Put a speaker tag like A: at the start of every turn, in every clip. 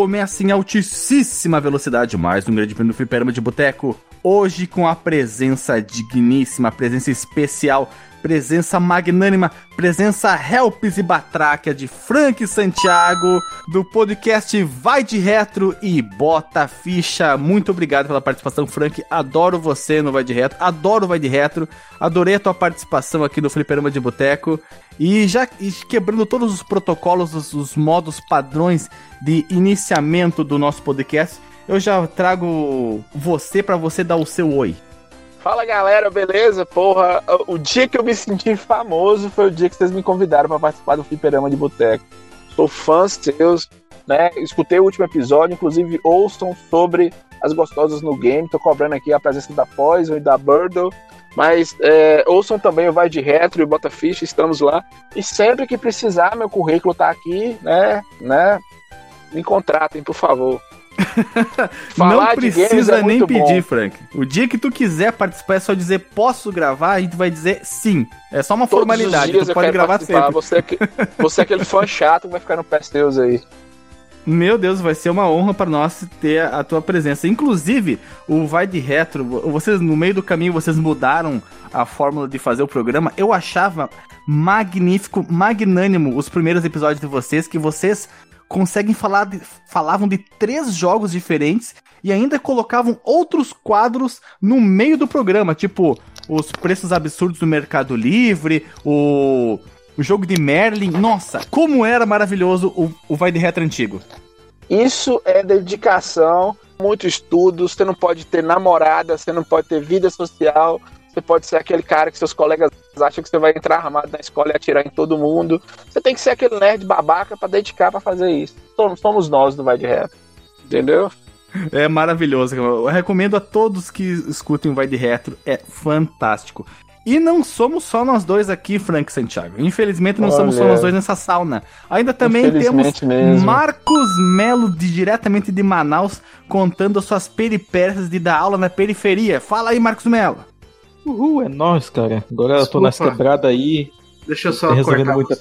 A: começa em altíssima velocidade, mais um grande prêmio do Fliperama de Boteco. Hoje com a presença digníssima, presença especial presença magnânima, presença Helps e Batráquia de Frank Santiago, do podcast Vai de Retro e Bota Ficha. Muito obrigado pela participação, Frank. Adoro você no Vai de Retro, adoro o Vai de Retro, adorei a tua participação aqui no Fliperama de Boteco. E já quebrando todos os protocolos, os, os modos padrões de iniciamento do nosso podcast, eu já trago você para você dar o seu oi.
B: Fala galera, beleza? Porra, o dia que eu me senti famoso foi o dia que vocês me convidaram para participar do Fliperama de Boteco. Sou fã seus, né? Escutei o último episódio, inclusive ouçam sobre as gostosas no game. Tô cobrando aqui a presença da Poison e da Birdle. Mas é, ouçam também o Vai de Retro e o Bota Ficha, estamos lá. E sempre que precisar, meu currículo tá aqui, né? né? Me contratem, por favor.
A: não precisa é nem pedir, bom. Frank. O dia que tu quiser participar é só dizer posso gravar, a gente vai dizer sim. É só uma Todos formalidade, tu pode gravar participar. sempre.
B: Você é, você é aquele fã chato que vai ficar no pé teus aí.
A: Meu Deus, vai ser uma honra para nós ter a tua presença. Inclusive, o Vai de Retro, vocês no meio do caminho vocês mudaram a fórmula de fazer o programa. Eu achava magnífico, magnânimo os primeiros episódios de vocês que vocês conseguem falar de, falavam de três jogos diferentes e ainda colocavam outros quadros no meio do programa, tipo os preços absurdos do Mercado Livre, o, o jogo de Merlin. Nossa, como era maravilhoso o, o Vai de Retro antigo.
B: Isso é dedicação, muito estudo. Você não pode ter namorada, você não pode ter vida social, você pode ser aquele cara que seus colegas acham que você vai entrar armado na escola e atirar em todo mundo. Você tem que ser aquele nerd babaca para dedicar para fazer isso. Somos nós do Vai de Retro. Entendeu?
A: É maravilhoso. Eu recomendo a todos que escutem o Vai de Retro. É fantástico. E não somos só nós dois aqui, Frank Santiago. Infelizmente não Olha. somos só nós dois nessa sauna. Ainda também temos mesmo. Marcos Melo, de, diretamente de Manaus, contando as suas peripécias de dar aula na periferia. Fala aí, Marcos Melo.
C: Uhul, é nóis, cara. Agora desculpa. eu tô nessa quebrada aí.
D: Deixa eu só cortar muita...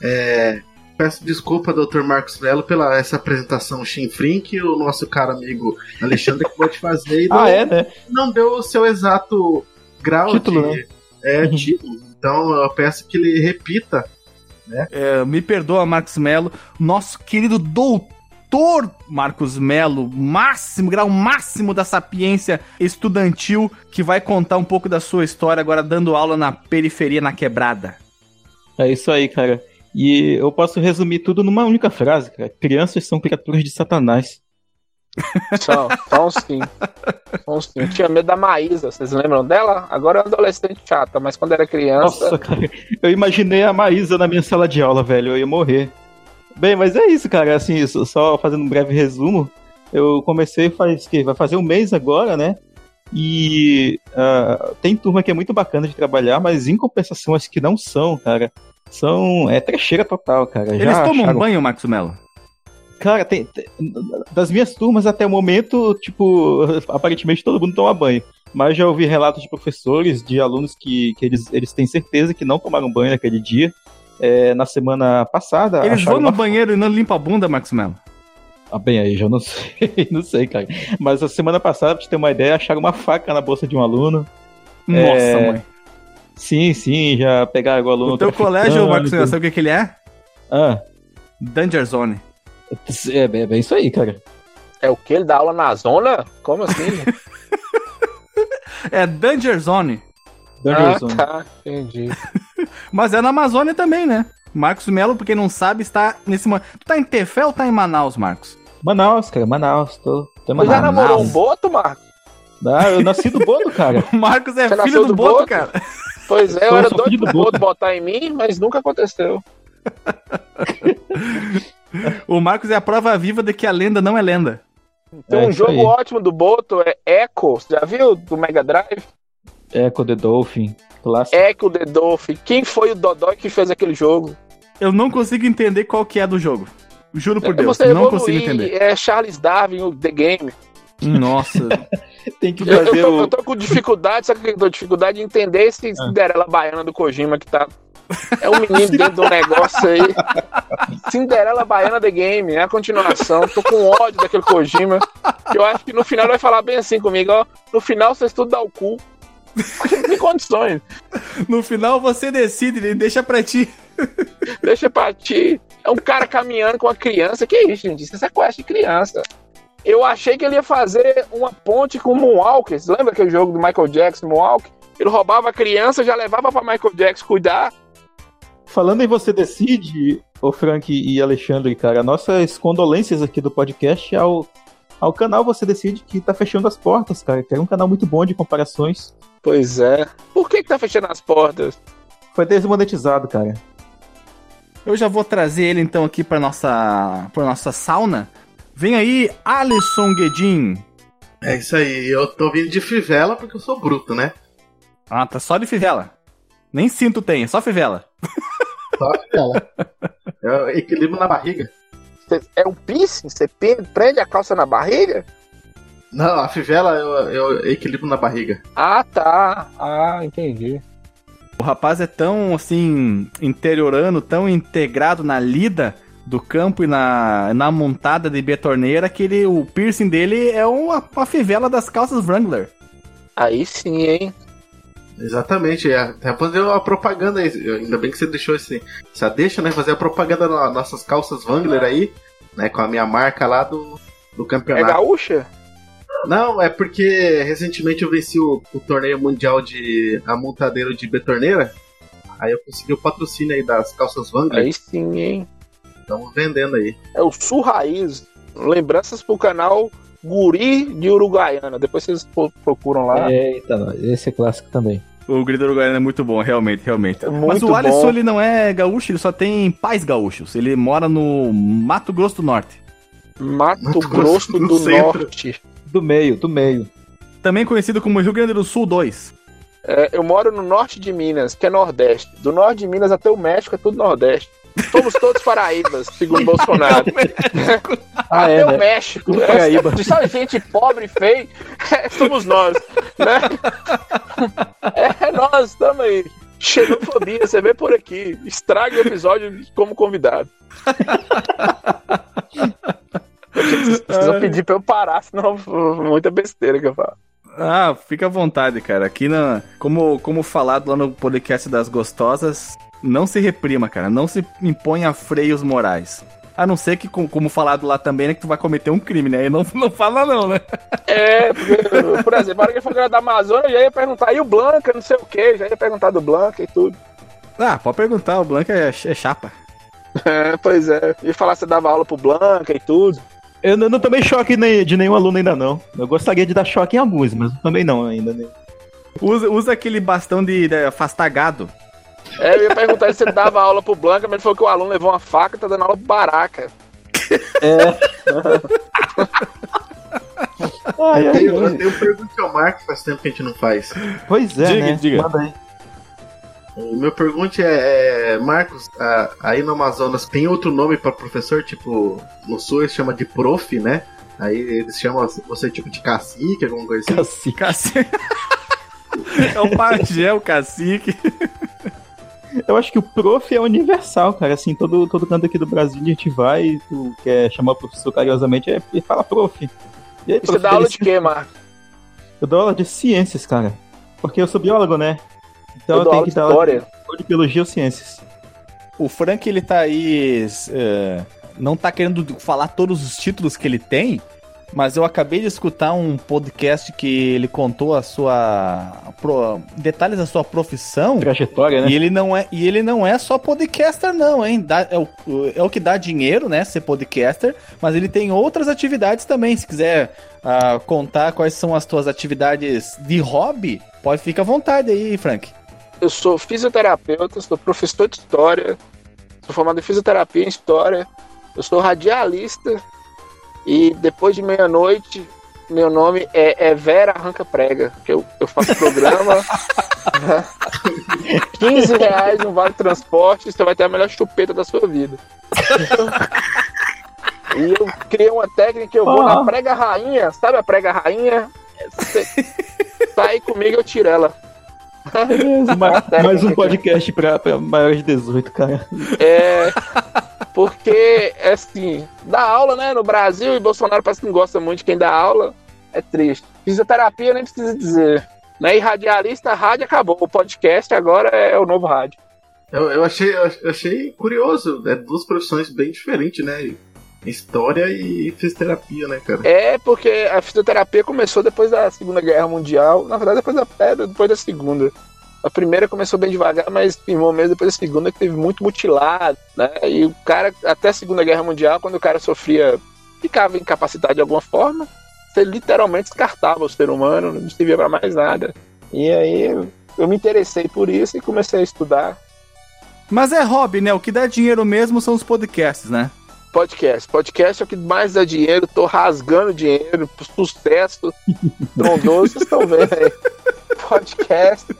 D: É, peço desculpa, Dr. Marcos Melo, pela essa apresentação chinfrim que o nosso caro amigo Alexandre acabou de fazer.
C: E ah, não, é, né?
D: Não deu o seu exato grau
C: título,
D: de...
C: Né?
D: É, uhum. título. Então eu peço que ele repita. Né?
A: É, me perdoa, Marcos Melo, nosso querido doutor doutor Marcos Melo, máximo, grau máximo da sapiência estudantil, que vai contar um pouco da sua história agora dando aula na periferia, na quebrada.
C: É isso aí, cara. E eu posso resumir tudo numa única frase, cara. Crianças são criaturas de Satanás.
B: São, são sim. Eu tinha medo da Maísa, vocês lembram dela? Agora é uma adolescente chata, mas quando era criança.
C: Nossa, cara, eu imaginei a Maísa na minha sala de aula, velho. Eu ia morrer. Bem, mas é isso, cara. Assim, só fazendo um breve resumo, eu comecei faz que vai fazer um mês agora, né? E uh, tem turma que é muito bacana de trabalhar, mas em compensação as que não são, cara, são é trecheira total, cara.
A: Eles Já tomam acharam... banho, Max Mello?
C: Cara, tem, tem, das minhas turmas até o momento, tipo, aparentemente todo mundo toma banho. Mas já ouvi relatos de professores, de alunos que, que eles, eles têm certeza que não tomaram banho naquele dia é, na semana passada.
A: Eles vão no uma... banheiro e não limpam a bunda, Max Mello?
C: Ah, bem, aí já não sei, não sei, cara. Mas a semana passada, pra te ter uma ideia, acharam uma faca na bolsa de um aluno.
A: Nossa, é... mãe.
C: Sim, sim, já pegaram o aluno.
A: O teu colégio, Marcos, sabe o que, que ele é?
C: Ah.
A: Danger Zone.
C: É, é, é isso aí, cara.
B: É o que? Ele dá aula na zona? Como assim?
A: é Danger Zone.
B: Danger ah, Zone. Tá, entendi.
A: Mas é na Amazônia também, né? Marcos Melo, pra quem não sabe, está nesse momento. Tu tá em Tefé ou tá em Manaus, Marcos?
C: Manaus, cara, Manaus. Tô,
B: tô Manaus. já namorou um boto, Marcos?
C: Ah, eu nasci do boto, cara.
A: o Marcos é Você filho do, do boto, boto, cara.
B: Pois é, eu, eu era doido pro boto botar em mim, mas nunca aconteceu.
A: o Marcos é a prova viva de que a lenda não é lenda.
B: Tem é um jogo aí. ótimo do Boto, é Echo, já viu? Do Mega Drive?
C: Echo the Dolphin.
B: Clássico. Echo the Dolphin. Quem foi o Dodói que fez aquele jogo?
A: Eu não consigo entender qual que é do jogo. Juro por é, Deus, não consigo entender.
B: É Charles Darwin, o The Game.
A: Nossa.
C: Tem que fazer
B: eu, eu, tô, eu tô com dificuldade, sabe que eu tô com dificuldade de entender esse ah. Cinderela Baiana do Kojima que tá É um menino dentro do negócio aí. Cinderela Baiana The Game, é a continuação. Tô com ódio daquele Kojima. Eu acho que no final ele vai falar bem assim comigo, ó. No final vocês tudo dá o cu. Tem condições.
A: No final você decide, ele deixa pra ti.
B: Deixa pra ti. É um cara caminhando com uma criança. Que isso, gente? Isso é sequestro de criança. Eu achei que ele ia fazer uma ponte com o Moonwalker. Você lembra aquele jogo do Michael Jackson, Moonwalker? Ele roubava a criança, já levava pra Michael Jackson cuidar.
C: Falando em você decide, ô Frank e Alexandre, cara, nossas condolências aqui do podcast ao, ao canal Você Decide que tá fechando as portas, cara. Que é um canal muito bom de comparações.
B: Pois é. Por que, que tá fechando as portas?
C: Foi desmonetizado, cara.
A: Eu já vou trazer ele então aqui pra nossa, pra nossa sauna. Vem aí, Alisson Guedin.
D: É isso aí, eu tô vindo de fivela porque eu sou bruto, né?
A: Ah, tá só de fivela. Nem cinto tem, é só fivela.
D: Fivela. é equilíbrio na barriga.
B: Cê- É um piercing? Você prende a calça na barriga?
D: Não, a fivela eu, eu equilíbrio na barriga.
B: Ah, tá. Ah, entendi.
A: O rapaz é tão, assim, interiorano, tão integrado na lida do campo e na, na montada de betorneira que ele, o piercing dele é uma, uma fivela das calças Wrangler.
B: Aí sim, hein?
D: Exatamente, é, até fazer uma propaganda aí. Ainda bem que você deixou esse, essa deixa, né? Fazer a propaganda nas nossas calças Wrangler aí, né? Com a minha marca lá do, do
B: É
D: campeonato.
B: gaúcha?
D: Não, é porque recentemente eu venci o, o torneio mundial de amontadeiro de betorneira. Aí eu consegui o patrocínio aí das calças Wrangler.
B: Aí sim, hein?
D: Estamos vendendo aí.
B: É o Sul Raiz. Lembranças pro canal Guri de Uruguaiana. Depois vocês pro- procuram lá.
C: Eita, nós. esse é clássico também.
A: O grito uruguaiano é muito bom, realmente, realmente.
B: É
A: Mas
B: muito
A: o Alisson,
B: bom.
A: ele não é gaúcho, ele só tem pais gaúchos. Ele mora no Mato Grosso do Norte.
B: Mato,
D: Mato
B: Grosso
D: Grosso
B: do,
D: do.
B: Norte.
C: Do meio, do meio.
A: Também conhecido como Rio Grande do Sul 2.
B: É, eu moro no norte de Minas, que é Nordeste. Do norte de Minas até o México é tudo Nordeste. Somos todos paraíbas, segundo Bolsonaro.
C: Ah,
B: até
C: é,
B: o
C: né?
B: México.
C: Tudo
B: É,
C: Paraíba.
B: só gente pobre e feia, é, somos nós. Né? É, nós, estamos aí. Xenofobia, você vê por aqui. Estraga o episódio como convidado. Vocês precisam pedir pra eu parar, senão muita besteira que eu falo.
A: Ah, fica à vontade, cara. Aqui, na, como, como falado lá no podcast das gostosas, não se reprima, cara. Não se imponha freios morais. A não ser que, com- como falado lá também, né, que tu vai cometer um crime, né? E não, não fala não, né?
B: É, porque, por exemplo, na hora que ele falou que era da Amazônia, eu já ia perguntar, e o Blanca, não sei o que, já ia perguntar do Blanca e tudo.
A: Ah, pode perguntar, o Blanca é, é chapa.
B: É, pois é. E falar você dava aula pro Blanca e tudo.
C: Eu não, não tomei choque nem- de nenhum aluno ainda não. Eu gostaria de dar choque em alguns, mas também não ainda. Né?
A: Usa, usa aquele bastão de, de afastar gado.
B: É, eu ia perguntar se você dava aula pro Blanca, mas ele falou que o aluno levou uma faca e tá dando aula pro Baraca.
C: Ai,
D: Eu tenho, eu tenho pergunta ao Marco, faz tempo que a gente não faz.
C: Pois é,
A: Diga,
C: né?
A: diga.
C: Manda aí.
D: O meu pergunta é, é, Marcos, a- aí no Amazonas tem outro nome pra professor? Tipo, no sul eles chamam de prof, né? Aí eles chamam você tipo de cacique, alguma coisa assim.
C: Cacique.
A: Cacique. é o pajé, o cacique.
C: Eu acho que o prof é universal, cara. Assim, todo, todo canto aqui do Brasil a gente vai e tu quer chamar o professor carinhosamente é, e fala prof. E aí,
B: E você
C: prof,
B: dá aula de quê, Marcos?
C: Eu dou aula de ciências, cara. Porque eu sou biólogo, né? Então
B: Eu
C: eu,
B: dou
C: tenho
B: aula
C: que
B: de
C: dar aula
B: história.
C: de biologia ou ciências.
A: O Frank, ele tá aí. é, não tá querendo falar todos os títulos que ele tem, mas eu acabei de escutar um podcast que ele contou a sua. pro- detalhes da sua profissão.
C: Trajetória, né?
A: E ele não é, e ele não é só podcaster, não, hein? Dá- é, o, é o que dá dinheiro, né? Ser podcaster, mas ele tem outras atividades também. Se quiser ah, contar quais são as tuas atividades de hobby, pode ficar à vontade aí, Frank.
B: Eu sou fisioterapeuta, sou professor de história, sou formado em fisioterapia em história, eu sou radialista e depois de meia-noite meu nome é, é Vera Arranca Prega, que eu, eu faço programa. 15 reais no vale transporte, você vai ter a melhor chupeta da sua vida. E eu criei uma técnica eu vou na
C: Ah.
B: prega rainha, sabe a prega rainha? Você tá comigo, eu tiro ela.
C: mais, mais um podcast pra, pra maiores de 18, cara.
B: É. Porque, assim, dá aula, né, no Brasil, e Bolsonaro parece que não gosta muito de quem dá aula. É triste. Fisioterapia nem precisa dizer. Né? E radialista, rádio acabou. O podcast agora é o novo rádio.
D: Eu, eu, achei, eu achei curioso. É duas profissões bem diferentes, né? História e fisioterapia, né, cara?
B: É, porque a fisioterapia começou depois da Segunda Guerra Mundial. Na verdade, depois da, é, depois da Segunda. A primeira começou bem devagar, mas firmou mesmo depois da segunda, que teve muito mutilado, né? E o cara, até a Segunda Guerra Mundial, quando o cara sofria, ficava incapacitado de alguma forma, você literalmente descartava o ser humano, não servia para mais nada. E aí eu me interessei por isso e comecei a estudar.
A: Mas é hobby, né? O que dá dinheiro mesmo são os podcasts, né?
B: Podcast. Podcast é o que mais dá dinheiro, tô rasgando dinheiro, sucesso, trondoso, vocês estão vendo aí. Podcast.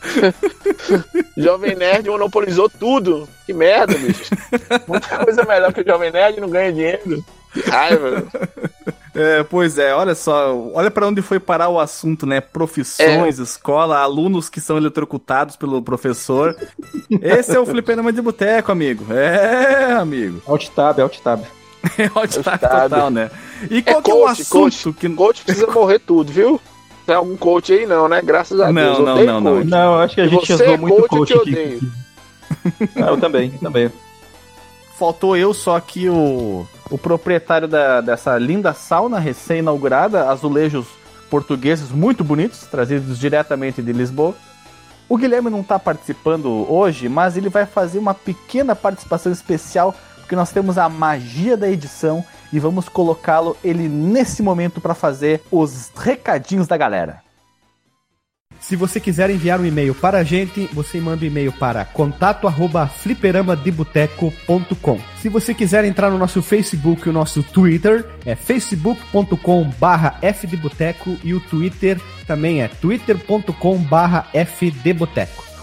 B: Jovem Nerd monopolizou tudo. Que merda, bicho. Muita coisa melhor que o Jovem Nerd não ganha dinheiro. Que raiva.
A: É, pois é, olha só, olha para onde foi parar o assunto, né? Profissões, é. escola, alunos que são eletrocutados pelo professor. Esse é o fliperama de boteco, amigo. É, amigo.
C: Alt tab, alt tab.
A: É alt tab total, né? E qual é que é o assunto
B: coach,
A: que
B: coach precisa morrer tudo, viu? Tem algum coach aí não, né? Graças a
A: não,
B: Deus.
A: Não, não, não,
C: não. acho que a gente usou é muito coach, coach aqui. Eu, eu também, também.
A: Faltou eu só aqui o o proprietário da, dessa linda sauna recém-inaugurada, azulejos portugueses muito bonitos, trazidos diretamente de Lisboa. O Guilherme não está participando hoje, mas ele vai fazer uma pequena participação especial, porque nós temos a magia da edição e vamos colocá-lo ele nesse momento para fazer os recadinhos da galera.
E: Se você quiser enviar um e-mail para a gente, você manda um e-mail para contato@fliperamadeboteco.com. Se você quiser entrar no nosso Facebook e o nosso Twitter, é facebook.com/fdeboteco e o Twitter também é twitter.com/fdeboteco.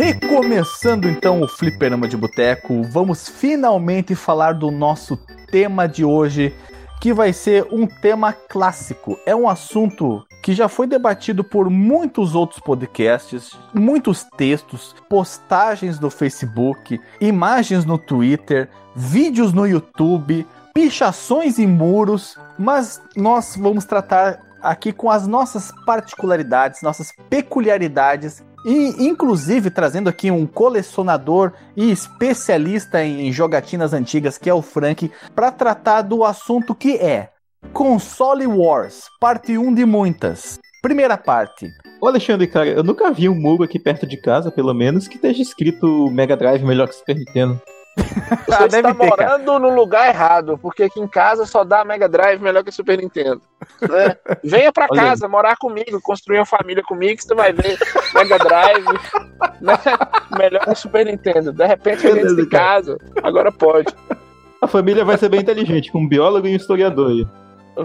A: Recomeçando então o Fliperama de Boteco, vamos finalmente falar do nosso tema de hoje, que vai ser um tema clássico. É um assunto que já foi debatido por muitos outros podcasts, muitos textos, postagens no Facebook, imagens no Twitter, vídeos no YouTube, pichações em muros, mas nós vamos tratar aqui com as nossas particularidades, nossas peculiaridades e, inclusive, trazendo aqui um colecionador e especialista em jogatinas antigas, que é o Frank, para tratar do assunto que é Console Wars, parte 1 de muitas. Primeira parte.
C: Ô Alexandre, cara, eu nunca vi um muro aqui perto de casa, pelo menos, que esteja escrito Mega Drive melhor que Super Nintendo.
B: Você está ter, morando cara. no lugar errado, porque aqui em casa só dá Mega Drive melhor que Super Nintendo. Né? Venha pra Olha casa, aí. morar comigo, construir uma família comigo, que você vai ver Mega Drive né? melhor que Super Nintendo. De repente a gente de casa, agora pode.
C: A família vai ser bem inteligente, com um biólogo e um historiador aí.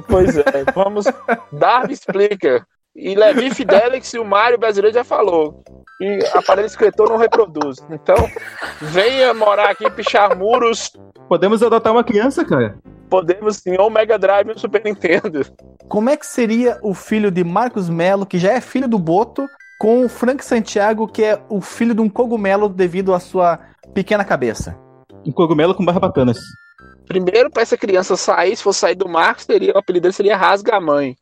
B: Pois é, vamos. Darby explica. E Levi Fidelix e o Mário brasileiro já falou. E aparelho escritor não reproduz. Então, venha morar aqui, pichar muros.
C: Podemos adotar uma criança, cara?
B: Podemos sim, ou Mega Drive ou Super Nintendo.
A: Como é que seria o filho de Marcos Melo, que já é filho do Boto, com o Frank Santiago, que é o filho de um cogumelo devido à sua pequena cabeça?
C: Um cogumelo com barra bacanas.
B: Primeiro, para essa criança sair, se for sair do Marcos, seria, o apelido dele seria Rasga a Mãe.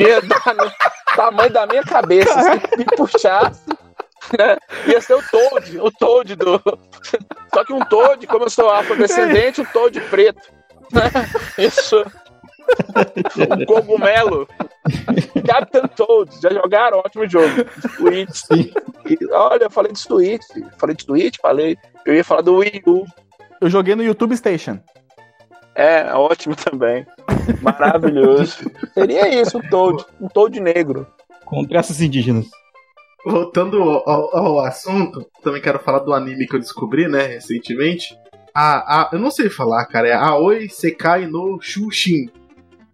B: ia dar no tamanho da minha cabeça, se me puxasse. Né? Ia ser o Toad, o Toad do. Só que um Toad, como eu sou afrodescendente, um Toad preto. Né? Isso. Um cogumelo. Captain Toad, já jogaram? Ótimo jogo. Switch. olha, eu falei de Switch. Falei de Switch, falei. Eu ia falar do Wii U.
A: Eu joguei no YouTube Station.
B: É, ótimo também. Maravilhoso. Seria isso, um Toad. Um Toad negro.
C: Com traços indígenas.
D: voltando ao, ao assunto, também quero falar do anime que eu descobri, né, recentemente. A, a, eu não sei falar, cara, é Aoi Sekai no Shushin.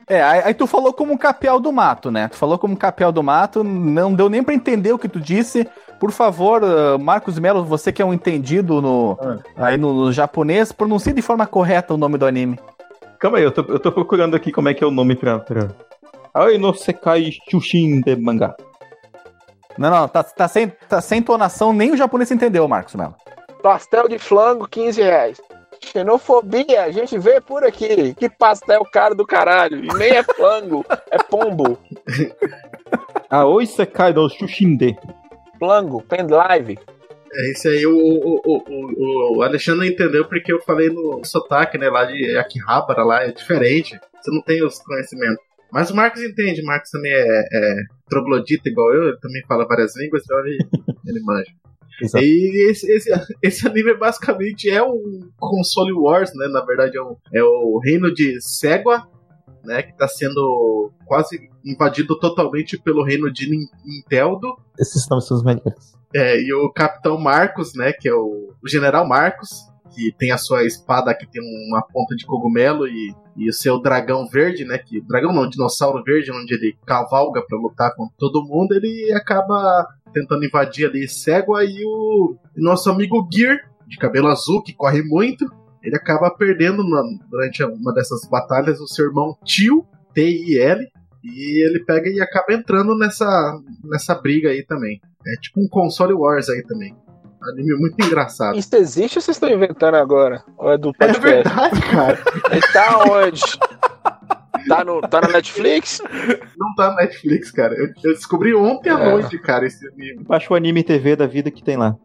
A: É, aí, aí tu falou como um capial do mato, né? Tu falou como um capial do mato, não deu nem pra entender o que tu disse. Por favor, uh, Marcos Melo, você que é um entendido no, aí no, no japonês, pronuncie de forma correta o nome do anime.
C: Calma aí, eu tô, eu tô procurando aqui como é que é o nome pra. pra... Aoi no Sekai Shushin de mangá.
A: Não, não, tá, tá, sem, tá sem entonação, nem o japonês entendeu, Marcos Melo.
B: Pastel de flango, 15 reais. Xenofobia, a gente vê por aqui. Que pastel caro do caralho. E nem é flango, é pombo.
C: Aoi Sekai no Shushin de.
B: Flango, pendrive.
D: É isso aí, o, o, o, o, Alexandre não entendeu porque eu falei no sotaque, né, lá de Akihabara, lá é diferente. Você não tem os conhecimentos. Mas o Marcos entende, o Marcos também é, é troglodita igual eu, ele também fala várias línguas, então ele, ele manja.
C: Exato.
D: E esse, esse, esse anime basicamente é um console wars, né? Na verdade é, um, é o reino de Segua, né? Que tá sendo quase invadido totalmente pelo reino de Nin- Ninteldo.
C: Esses são os melhores.
D: É, e o Capitão Marcos, né? Que é o, o General Marcos, que tem a sua espada que tem uma ponta de cogumelo e, e o seu dragão verde, né? Que dragão não, dinossauro verde, onde ele cavalga pra lutar contra todo mundo. Ele acaba tentando invadir ali Segua e o nosso amigo Gear, de cabelo azul, que corre muito. Ele acaba perdendo na- durante uma dessas batalhas o seu irmão Tio, T-I-L, e ele pega e acaba entrando nessa, nessa briga aí também. É tipo um console wars aí também. Anime muito engraçado.
B: Isso existe ou vocês estão inventando agora? Ou é do
D: É
B: podcast?
D: verdade, cara.
B: Ele tá onde? Tá, no, tá na Netflix?
D: Não tá na Netflix, cara. Eu, eu descobri ontem à
B: É.
D: noite, cara, esse anime.
C: Baixa o anime TV da vida que tem lá.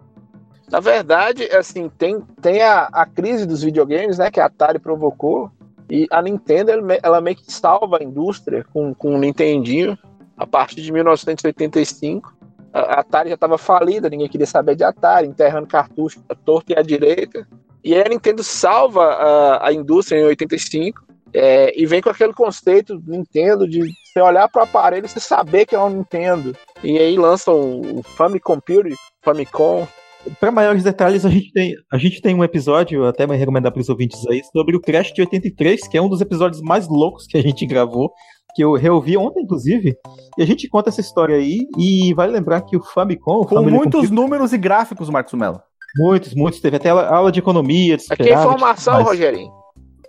B: Na verdade, assim, tem, tem a, a crise dos videogames, né? Que a Atari provocou. E a Nintendo, ela, me- ela meio que salva a indústria com, com o Nintendinho a partir de 1985. A, Atari já estava falida, ninguém queria saber de Atari, enterrando cartucho à torta e à direita. E aí a Nintendo salva a, a indústria em 85 é, e vem com aquele conceito Nintendo de você olhar para o aparelho e saber que é um Nintendo. E aí lança o, o Famicom Computer, Famicom,
C: Para maiores detalhes, a gente, tem, a gente tem um episódio, até vai recomendar para os ouvintes aí, sobre o Crash de 83, que é um dos episódios mais loucos que a gente gravou, que eu reouvi ontem, inclusive. E a gente conta essa história aí, e vale lembrar que o Famicom...
A: Com
C: Family
A: muitos
C: Computer-
A: números e gráficos, Marcos Melo.
C: Muitos, muitos. Teve até aula de economia, de
B: Aqui é informação,
C: mas-
B: Rogerinho.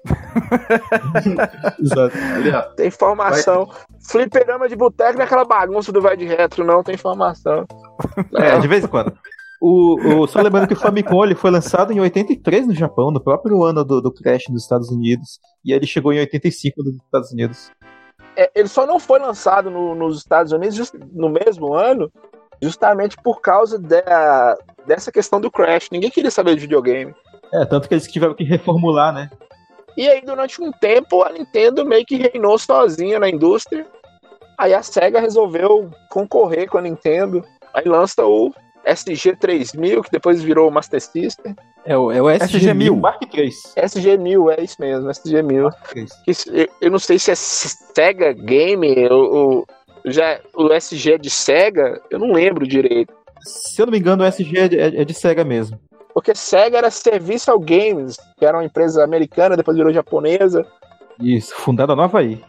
C: Exato.
D: Ali, ó.
B: Tem informação. Fliperama de boteco naquela bagunça do vai de retro, não tem informação.
C: É, de vez em quando. O, o- só lembrando que o Famicom ele foi lançado em 83 no Japão, no próprio ano do, do Crash nos Estados Unidos. E ele chegou em 85 nos Estados Unidos.
B: É, ele só não foi lançado no- nos Estados Unidos just- no mesmo ano, justamente por causa da- dessa questão do Crash. Ninguém queria saber de videogame.
C: É, tanto que eles tiveram que reformular, né?
B: E aí, durante um tempo, a Nintendo meio que reinou sozinha na indústria. Aí a SEGA resolveu concorrer com a Nintendo. Aí lança o SG-3000, que depois virou o Master System.
C: É o, é o SG-1000 Mark III.
B: SG-1000, é isso mesmo, SG-1000.
C: Mark III.
B: Que isso- eu, eu não sei se é Sega Game ou, ou já o SG é de Sega, eu não lembro direito.
C: Se eu não me engano, o SG é de, é de Sega mesmo.
B: Porque Sega era Servicial Games, que era uma empresa americana, depois virou japonesa.
C: Isso, fundada no Havaí.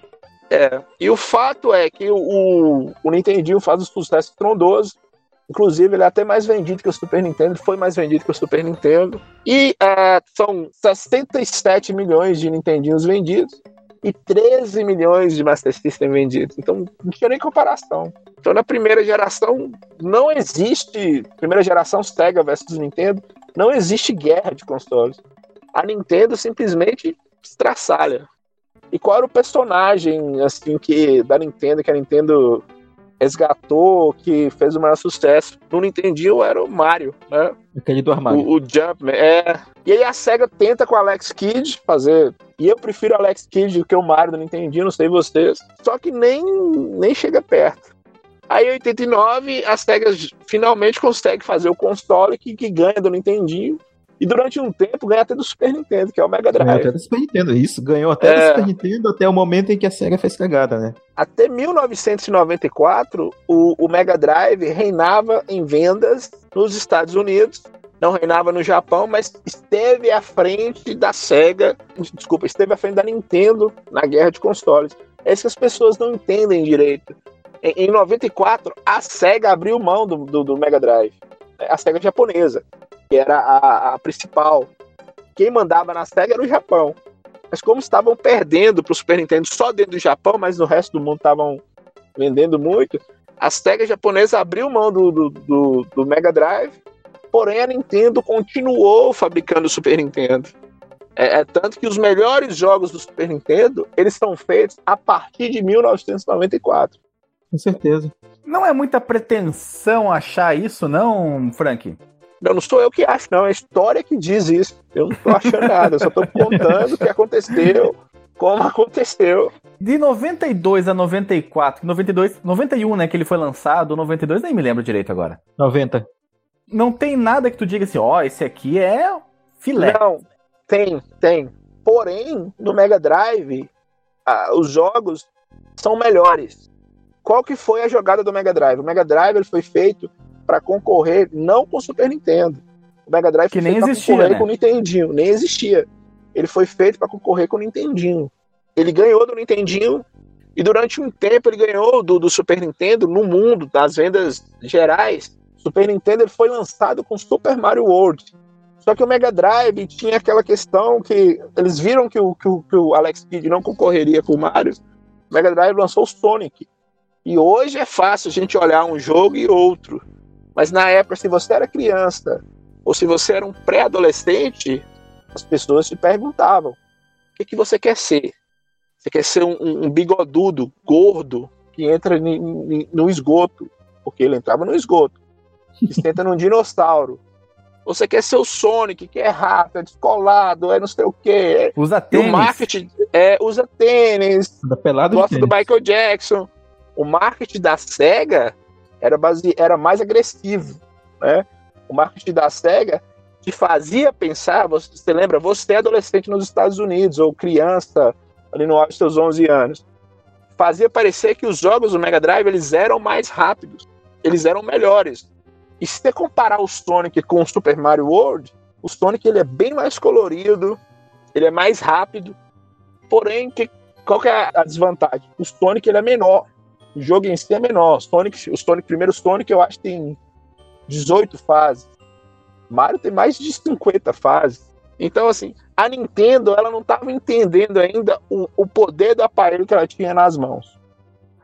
B: É. E o fato é que o, o Nintendinho faz um sucesso estrondoso. Inclusive, ele é até mais vendido que o Super Nintendo, foi mais vendido que o Super Nintendo. E ah, são 67 milhões de Nintendinhos vendidos e 13 milhões de Master System vendidos. Então, não tinha nem comparação. Então, na primeira geração, não existe. Primeira geração Sega versus Nintendo, não existe guerra de consoles. A Nintendo simplesmente estraçalha. E qual era o personagem assim que da Nintendo que a Nintendo resgatou, que fez o maior sucesso? No Nintendinho era o Mario, né?
C: Aquele do armário.
B: O, o Jumpman. É. E aí a SEGA tenta com o Alex Kidd fazer. E eu prefiro o Alex Kidd do que o Mario do Nintendinho, não sei vocês. Só que nem, nem chega perto. Aí em 89, a SEGA finalmente consegue fazer o console que, que ganha do Nintendinho. E durante um tempo ganha até do Super Nintendo, que é o Mega
C: Ganhou
B: Drive.
C: até do Super Nintendo, isso. Ganhou até
B: É.
C: do Super Nintendo até o momento em que a SEGA fez cagada, né?
B: Até 1994, o, o Mega Drive reinava em vendas nos Estados Unidos, não reinava no Japão, mas esteve à frente da Sega, desculpa, esteve à frente da Nintendo na guerra de consoles. É isso que as pessoas não entendem direito. Em, em 94, a Sega abriu mão do, do, do Mega Drive, a Sega japonesa, que era a, a principal. Quem mandava na Sega era o Japão. Mas como estavam perdendo para o Super Nintendo só dentro do Japão, mas no resto do mundo estavam vendendo muito, a SEGA japonesa abriu mão do, do, do, do Mega Drive, porém a Nintendo continuou fabricando o Super Nintendo. É, é, tanto que os melhores jogos do Super Nintendo, eles são feitos a partir de 1994.
C: Com certeza.
A: Não é muita pretensão achar isso, não, Frank?
B: Não, não sou eu que acho, não. É a história que diz isso. Eu não tô achando nada. Eu só tô contando o que aconteceu, como aconteceu.
A: De 92 a 94, 92, 91, né, que ele foi lançado, 92 nem me lembro direito agora.
C: 90.
A: Não tem nada que tu diga assim, ó, oh, esse aqui é filé.
B: Não, tem, tem. Porém, no Mega Drive, ah, os jogos são melhores. Qual que foi a jogada do Mega Drive? O Mega Drive ele foi feito para concorrer não com o Super Nintendo. O Mega Drive
A: que
B: foi
A: nem
B: feito
A: existia,
B: concorrer
A: né?
B: com o Nintendinho, nem existia. Ele foi feito para concorrer com o Nintendinho. Ele ganhou do Nintendinho e durante um tempo ele ganhou do, do Super Nintendo no mundo, das vendas gerais. Super Nintendo ele foi lançado com Super Mario World. Só que o Mega Drive tinha aquela questão que eles viram que o, que o, que o Alex Kidd não concorreria com o Mario. O Mega Drive lançou o Sonic. E hoje é fácil a gente olhar um jogo e outro. Mas na época, se você era criança ou se você era um pré-adolescente, as pessoas te perguntavam: o que, que você quer ser? Você quer ser um, um bigodudo, gordo, que entra no esgoto, porque ele entrava no esgoto, que senta num dinossauro. Você quer ser o Sonic, que é rápido, é descolado, é não sei o quê.
A: Usa
B: E
A: tênis.
B: o marketing é, usa tênis,
C: Da pelado
B: gosta do. Michael Jackson. O marketing da SEGA era, base... era mais agressivo, né? O marketing da SEGA te fazia pensar, você, você lembra, você é adolescente nos Estados Unidos, ou criança, ali no auge dos seus 11 anos. Fazia parecer que os jogos do Mega Drive, eles eram mais rápidos, eles eram melhores. E se você comparar o Sonic com o Super Mario World, o Sonic ele é bem mais colorido, ele é mais rápido, porém, que, qual que é a desvantagem? O Sonic ele é menor, o jogo em si é menor. Sonic, o Sonic, primeiro Sonic, eu acho que tem 18 fases. Mario tem mais de 50 fases. Então, assim, a Nintendo ela não estava entendendo ainda o, o poder do aparelho que ela tinha nas mãos.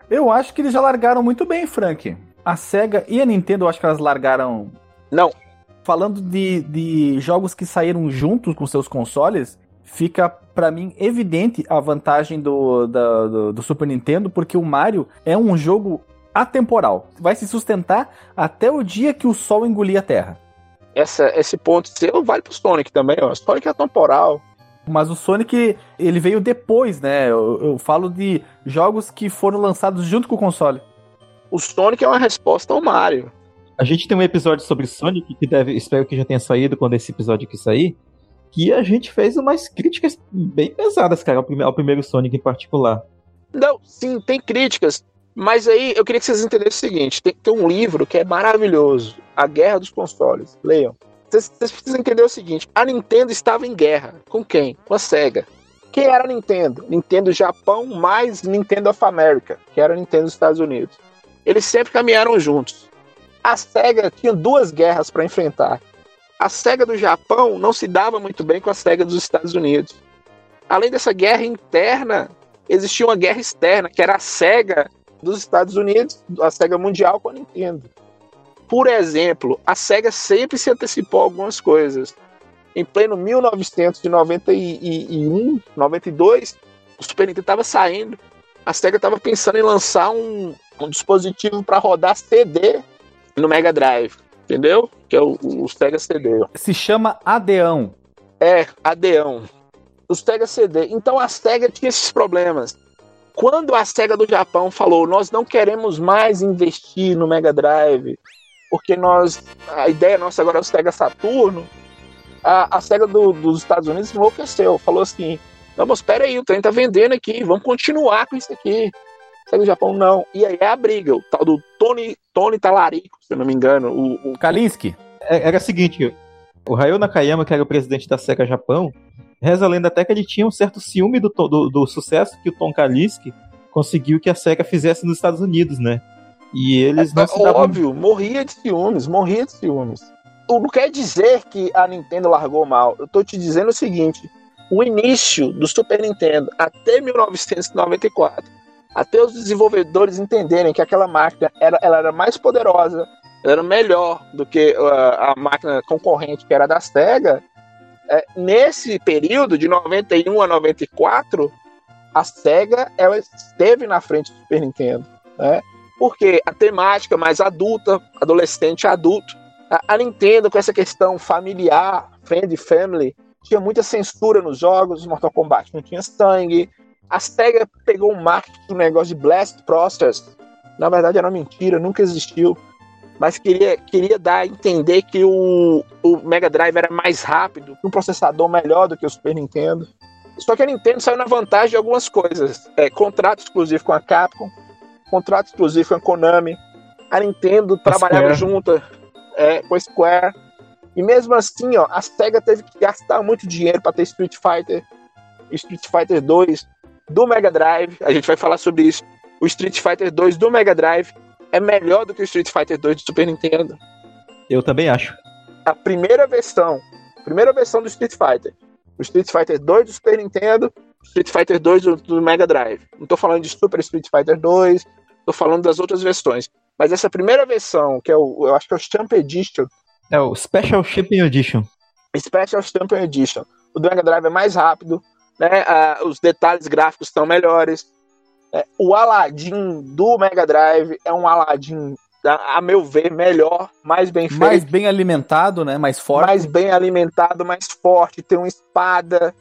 A: Eu acho que eles já largaram muito bem, Frank. A SEGA e a Nintendo, eu acho que elas largaram.
B: Não,
A: Falando de, de jogos que saíram juntos com seus consoles, fica pra mim evidente a vantagem do, da- do, do Super Nintendo, porque o Mario é um jogo atemporal. Vai se sustentar até o dia que o Sol engolir a Terra.
B: essa, esse ponto seu vale pro Sonic também. Ó. Sonic é temporal.
A: Mas o Sonic, ele veio depois, né? Eu, eu falo de jogos que foram lançados junto com o console.
B: O Sonic é uma resposta ao Mario.
C: A gente tem um episódio sobre Sonic que deve, espero que já tenha saído quando esse episódio aqui sair, que a gente fez umas críticas bem pesadas, cara, ao, prime- ao primeiro Sonic em particular.
B: Não, sim, tem críticas. Mas aí eu queria que vocês entendessem o seguinte: tem, tem um livro que é maravilhoso, A Guerra dos Consoles. Leiam. Vocês, vocês precisam entender o seguinte: a Nintendo estava em guerra. Com quem? Com a SEGA. Quem era a Nintendo? Nintendo Japão mais Nintendo of America, que era a Nintendo dos Estados Unidos. Eles sempre caminharam juntos. A SEGA tinha duas guerras para enfrentar. A SEGA do Japão não se dava muito bem com a SEGA dos Estados Unidos. Além dessa guerra interna, existia uma guerra externa, que era a SEGA dos Estados Unidos, a SEGA mundial com a Nintendo. Por exemplo, a SEGA sempre se antecipou a algumas coisas. Em pleno 1991, 92, o Super Nintendo estava saindo. A SEGA estava pensando em lançar um, um dispositivo para rodar CD no Mega Drive, entendeu? Que é o, Sega CD.
A: Se chama Adeão.
B: É, Adeão. O Sega CD. Então a Sega tinha esses problemas. Quando a Sega do Japão falou, nós não queremos mais investir no Mega Drive, porque nós a ideia nossa agora é o Sega Saturno, a, a Sega do- dos Estados Unidos enlouqueceu, falou assim, não, mas espera aí, o trem tá vendendo aqui, vamos continuar com isso aqui. SEGA no Japão não. E aí é a briga, o tal do Tony, Tony Talarico, se eu não me engano. O, o...
A: Kalinski.
C: É, era o seguinte, o Hayao Nakayama, que era o presidente da SEGA Japão, reza a lenda até que ele tinha um certo ciúme do, do, do sucesso que o Tom Kalinske conseguiu que a SEGA fizesse nos Estados Unidos, né? E eles não
B: é,
C: se davam...
B: Óbvio, morria de ciúmes, morria de ciúmes. Não quer dizer que a Nintendo largou mal. Eu tô te dizendo o seguinte: o início do Super Nintendo até 1994, até os desenvolvedores entenderem que aquela máquina era, ela era mais poderosa, ela era melhor do que uh, a máquina concorrente que era da Sega. É, nesse período de 91 a 94, a Sega ela esteve na frente do Super Nintendo, né? Porque a temática mais adulta, adolescente adulto, a, a Nintendo com essa questão familiar, friend family, tinha muita censura nos jogos, Mortal Kombat não tinha sangue. A Sega pegou um marketing do negócio de Blast Process, na verdade era uma mentira, nunca existiu mas queria, queria dar a entender que o, o Mega Drive era mais rápido, um processador melhor do que o Super Nintendo. Só que a Nintendo saiu na vantagem de algumas coisas. É, contrato exclusivo com a Capcom, contrato exclusivo com a Konami. A Nintendo a trabalhava Square. junto é, com a Square. E mesmo assim, ó, a SEGA teve que gastar muito dinheiro para ter Street Fighter, Street Fighter 2 do Mega Drive. A gente vai falar sobre isso. O Street Fighter 2 do Mega Drive é melhor do que o Street Fighter 2 do Super Nintendo.
C: Eu também acho.
B: A primeira versão, primeira versão do Street Fighter, o Street Fighter 2 do Super Nintendo, Street Fighter 2 do, do Mega Drive. Não tô falando de Super Street Fighter 2, tô falando das outras versões. Mas essa primeira versão, que é o, eu acho que é o Champ Edition.
C: É o Special Champion Edition.
B: Special Champion Edition. O do Mega Drive é mais rápido, né? Ah, os detalhes gráficos estão melhores. É, o Aladdin do Mega Drive é um Aladdin, a, a, meu ver, melhor, mais bem feito.
A: Mais bem alimentado, né? Mais forte.
B: Mais bem alimentado, mais forte, tem uma espada,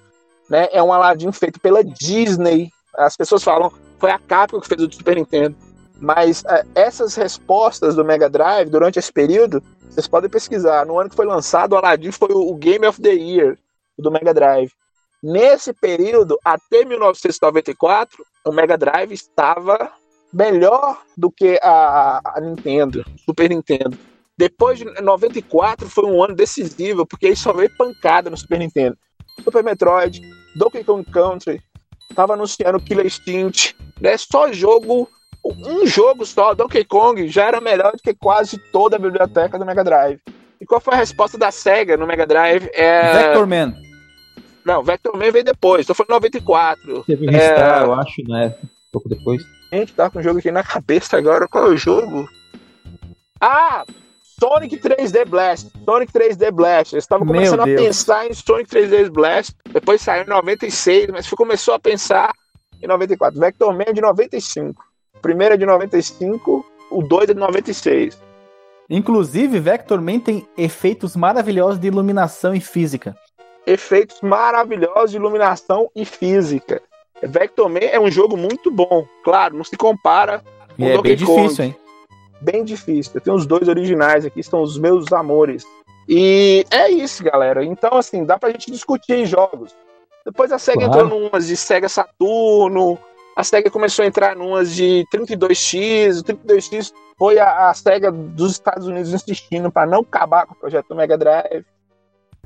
B: né? É um Aladdin feito pela Disney. As pessoas falam, foi a Capcom que fez o Super Nintendo. Mas é, essas respostas do Mega Drive, durante esse período, vocês podem pesquisar. No ano que foi lançado, o Aladdin foi o, o Game of the Year do Mega Drive. Nesse período, até 1994, o Mega Drive estava melhor do que a, a Nintendo, Super Nintendo. Depois de 94 foi um ano decisivo, porque aí só veio pancada no Super Nintendo. Super Metroid, Donkey Kong Country, tava anunciando Killer Instinct, né? Só jogo, um jogo só, Donkey Kong, já era melhor do que quase toda a biblioteca do Mega Drive. E qual foi a resposta da SEGA no Mega Drive?
A: É... Vector Man.
B: Não, Vector Man veio depois, tô falando 94.
C: Teve um é... eu acho, né? Um pouco depois.
B: Gente, tá com o jogo aqui na cabeça agora. Qual é o jogo? Ah! Sonic 3D Blast. Sonic 3D Blast. Eles estavam começando a pensar em Sonic 3D Blast. Depois saiu em 96, mas começou a pensar em 94. Vector Man é de 95. O primeiro é de 95, o 2 é de 96.
A: Inclusive, Vector Man tem efeitos maravilhosos de iluminação e física
B: efeitos maravilhosos de iluminação e física. Vector Man é um jogo muito bom, claro, não se compara
A: com é Donkey bem Kong. difícil, hein?
B: Bem difícil. Eu tenho os dois originais aqui, são os meus amores. E é isso, galera. Então, assim, dá pra gente discutir jogos. Depois a SEGA claro. entrou numas de SEGA Saturno, a SEGA começou a entrar numas de 32X, o 32X foi a, a SEGA dos Estados Unidos insistindo para não acabar com o projeto Mega Drive.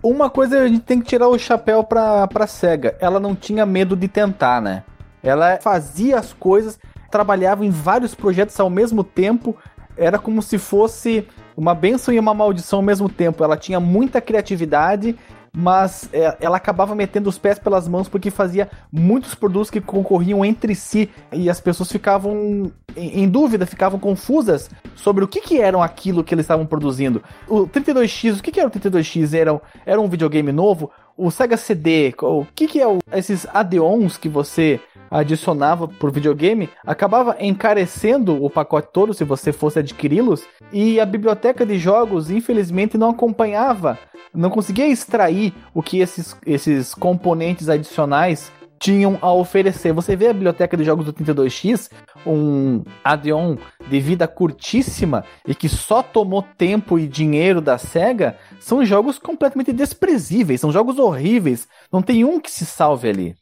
A: Uma coisa a gente tem que tirar o chapéu pra, pra SEGA. Ela não tinha medo de tentar, né? Ela fazia as coisas, trabalhava em vários projetos ao mesmo tempo. Era como se fosse uma benção e uma maldição ao mesmo tempo. Ela tinha muita criatividade mas é, ela acabava metendo os pés pelas mãos porque fazia muitos produtos que concorriam entre si e as pessoas ficavam em, em dúvida, ficavam confusas sobre o que, que eram aquilo que eles estavam produzindo. O 32X, o que, que era o 32X? Era, era um videogame novo? O Sega CD, o que, que é o, esses add-ons que você adicionava por videogame acabava encarecendo o pacote todo se você fosse adquiri-los e a biblioteca de jogos infelizmente não acompanhava não conseguia extrair o que esses, esses componentes adicionais tinham a oferecer. Você vê a biblioteca de jogos do 32X, um add-on de vida curtíssima e que só tomou tempo e dinheiro da SEGA, são jogos completamente desprezíveis, são jogos horríveis. Não tem um que se salve ali.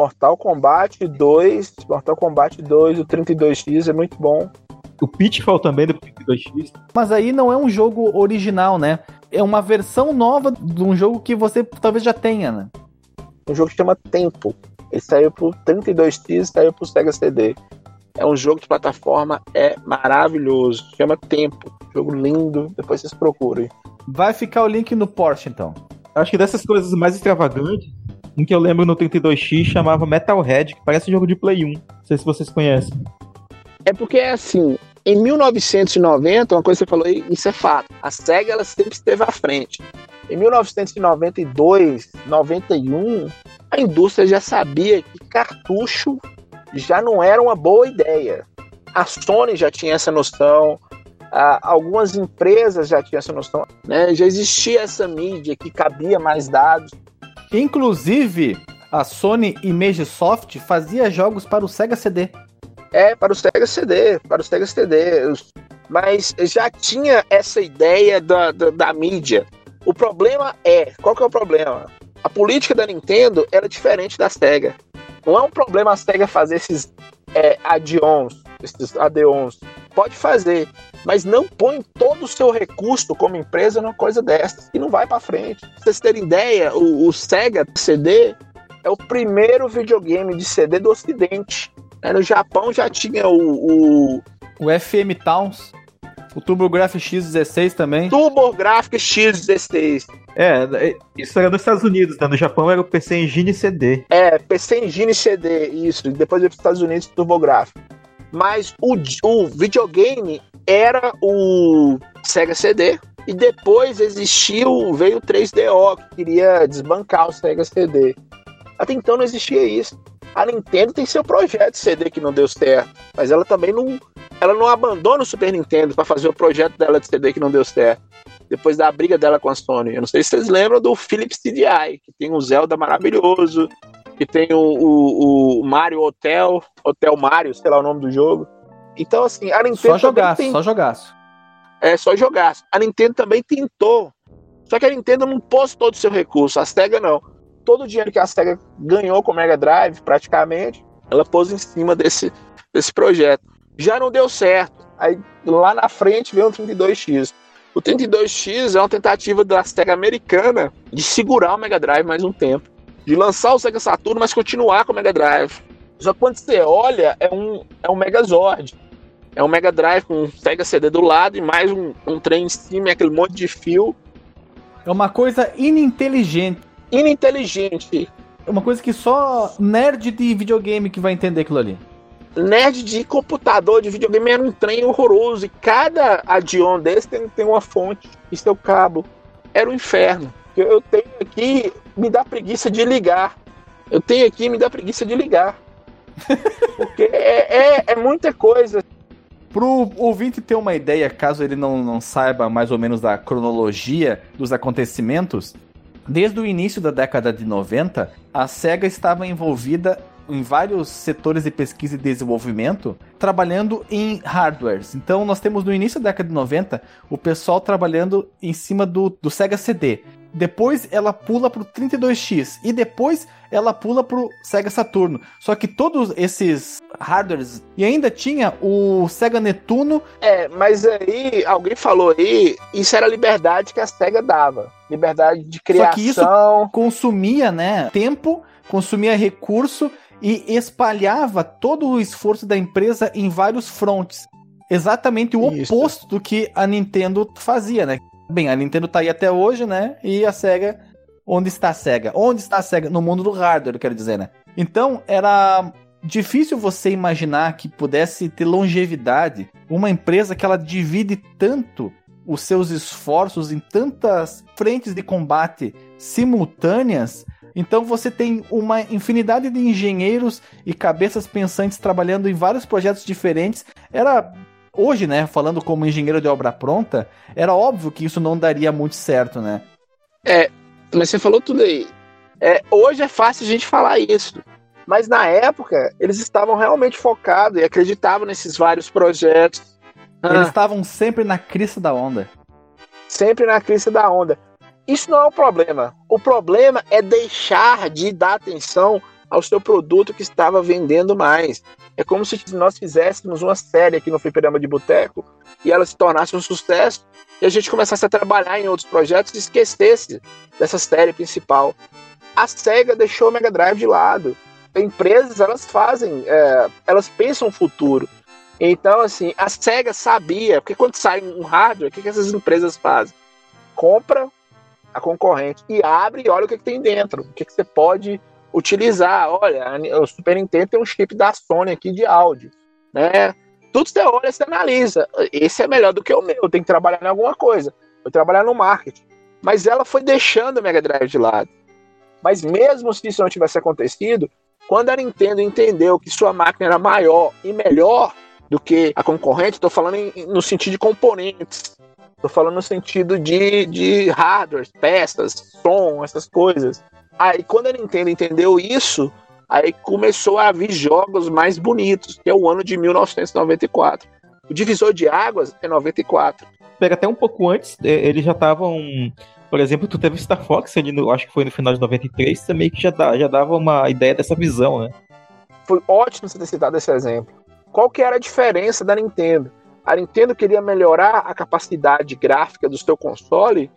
B: Mortal Kombat 2, Mortal Kombat 2, o 32X é muito bom.
C: O Pitfall também do 32X.
A: Mas aí não é um jogo original, né? É uma versão nova de um jogo que você talvez já tenha, né?
B: Um jogo que chama Tempo. Ele saiu pro 32X e saiu pro Sega CD. É um jogo de plataforma, é maravilhoso. Chama Tempo. Jogo lindo, depois vocês procurem.
A: Vai ficar o link no Porsche, então.
C: Acho que dessas coisas mais extravagantes, um que eu lembro no 32X chamava Metalhead, que parece jogo de Play 1. Não sei se vocês conhecem.
B: É porque é assim, em 1990, uma coisa que você falou, isso é fato. A SEGA ela sempre esteve à frente. Em 1992, 91, a indústria já sabia que cartucho já não era uma boa ideia. A Sony já tinha essa noção, algumas empresas já tinham essa noção, né? já existia essa mídia que cabia mais dados.
A: Inclusive, a Sony Imagesoft fazia jogos para o Sega CD.
B: É, para o Sega CD, para o Sega CD. Mas já tinha essa ideia da, da, da mídia. O problema é, qual que é o problema? A política da Nintendo era diferente da Sega. Não é um problema a Sega fazer esses é, add-ons, esses add-ons. Pode fazer, mas não põe todo o seu recurso como empresa numa coisa dessas e não vai para frente. Pra vocês terem ideia, o, o Sega CD é o primeiro videogame de CD do Ocidente. É, no Japão já tinha o, o...
A: O FM Towns. O TurboGrafx X16 também.
B: TurboGrafx X16.
C: É, isso era nos Estados Unidos, né? No Japão era o PC Engine CD.
B: É, PC Engine CD, isso. Depois veio para os Estados Unidos TurboGrafx. Mas o, o videogame era o Sega CD. E depois existiu, veio o 3DO, que queria desbancar o Sega CD. Até então não existia isso. A Nintendo tem seu projeto CD que não deu certo, mas ela também não, ela não abandona o Super Nintendo para fazer o projeto dela de CD que não deu certo. Depois da briga dela com a Sony. Eu não sei se vocês lembram do Philips CDI, que tem um Zelda maravilhoso, que tem o, o, o Mario Hotel, Hotel Mario, sei lá o nome do jogo. Então, assim, a Nintendo.
A: Só jogaço, tem... só jogaço.
B: É, só jogaço. A Nintendo também tentou. Só que a Nintendo não pôs todo o seu recurso, a SEGA não todo o dinheiro que a SEGA ganhou com o Mega Drive, praticamente, ela pôs em cima desse, desse projeto. Já não deu certo. Aí lá na frente veio o 32X. O 32X é uma tentativa da SEGA americana de segurar o Mega Drive mais um tempo. De lançar o Sega Saturno, mas continuar com o Mega Drive. Só que quando você olha, é um, é um Megazord. É um Mega Drive com um Sega CD do lado e mais um, um trem em cima e aquele monte de fio.
A: É uma coisa ininteligente
B: ininteligente.
A: É uma coisa que só nerd de videogame que vai entender aquilo ali.
B: Nerd de computador, de videogame, era um trem horroroso. E cada add-on desse tem, tem uma fonte e seu cabo. Era um inferno. Eu tenho aqui, me dá preguiça de ligar. Eu tenho aqui, me dá preguiça de ligar. Porque é, é, é muita coisa.
A: Pro ouvinte ter uma ideia, caso ele não, não saiba mais ou menos da cronologia dos acontecimentos, Desde o início da década de 90, a SEGA estava envolvida em vários setores de pesquisa e desenvolvimento, trabalhando em hardwares. Então, nós temos no início da década de 90 o pessoal trabalhando em cima do, do Sega CD. Depois ela pula pro 32X e depois ela pula pro Sega Saturno. Só que todos esses hardwares e ainda tinha o Sega Netuno.
B: É, mas aí alguém falou aí, isso era a liberdade que a Sega dava, liberdade de criação. Só que isso
A: consumia, né, tempo, consumia recurso e espalhava todo o esforço da empresa em vários frontes. Exatamente o Isso. oposto do que a Nintendo fazia, né? Bem, a Nintendo tá aí até hoje, né? E a Sega. Onde está a Sega? Onde está a Sega? No mundo do hardware, quero dizer, né? Então, era difícil você imaginar que pudesse ter longevidade uma empresa que ela divide tanto os seus esforços em tantas frentes de combate simultâneas então você tem uma infinidade de engenheiros e cabeças pensantes trabalhando em vários projetos diferentes. Era hoje, né, falando como engenheiro de obra pronta, era óbvio que isso não daria muito certo, né?
B: É, mas você falou tudo aí. É, hoje é fácil a gente falar isso. Mas na época, eles estavam realmente focados e acreditavam nesses vários projetos.
A: Eles ah. estavam sempre na crista da onda.
B: Sempre na crista da onda. Isso não é o problema. O problema é deixar de dar atenção ao seu produto que estava vendendo mais. É como se nós fizéssemos uma série aqui no Fliperama de Boteco e ela se tornasse um sucesso e a gente começasse a trabalhar em outros projetos e esquecesse dessa série principal. A SEGA deixou o Mega Drive de lado. Empresas, elas fazem, é, elas pensam o futuro. Então, assim, a SEGA sabia, porque quando sai um hardware, o que, que essas empresas fazem? Compra a concorrente e abre e olha o que, que tem dentro, o que, que você pode utilizar. Olha, o Super Nintendo tem um chip da Sony aqui de áudio, né? Tudo você olha, você analisa. Esse é melhor do que o meu, eu tenho que trabalhar em alguma coisa. Eu trabalhar no marketing. Mas ela foi deixando o Mega Drive de lado. Mas mesmo se isso não tivesse acontecido, quando a Nintendo entendeu que sua máquina era maior e melhor do que a concorrente, estou falando em, no sentido de componentes, estou falando no sentido de, de hardware, peças, som, essas coisas. Aí quando a Nintendo entendeu isso, aí começou a vir jogos mais bonitos, que é o ano de 1994. O divisor de águas é 94.
C: Pega até um pouco antes, é, eles já estavam. Por exemplo, tu teve Star Fox, ali no, acho que foi no final de 93, também que já, dá, já dava uma ideia dessa visão, né?
B: Foi ótimo você ter citado esse exemplo. Qual que era a diferença da Nintendo? A Nintendo queria melhorar a capacidade gráfica do seu console,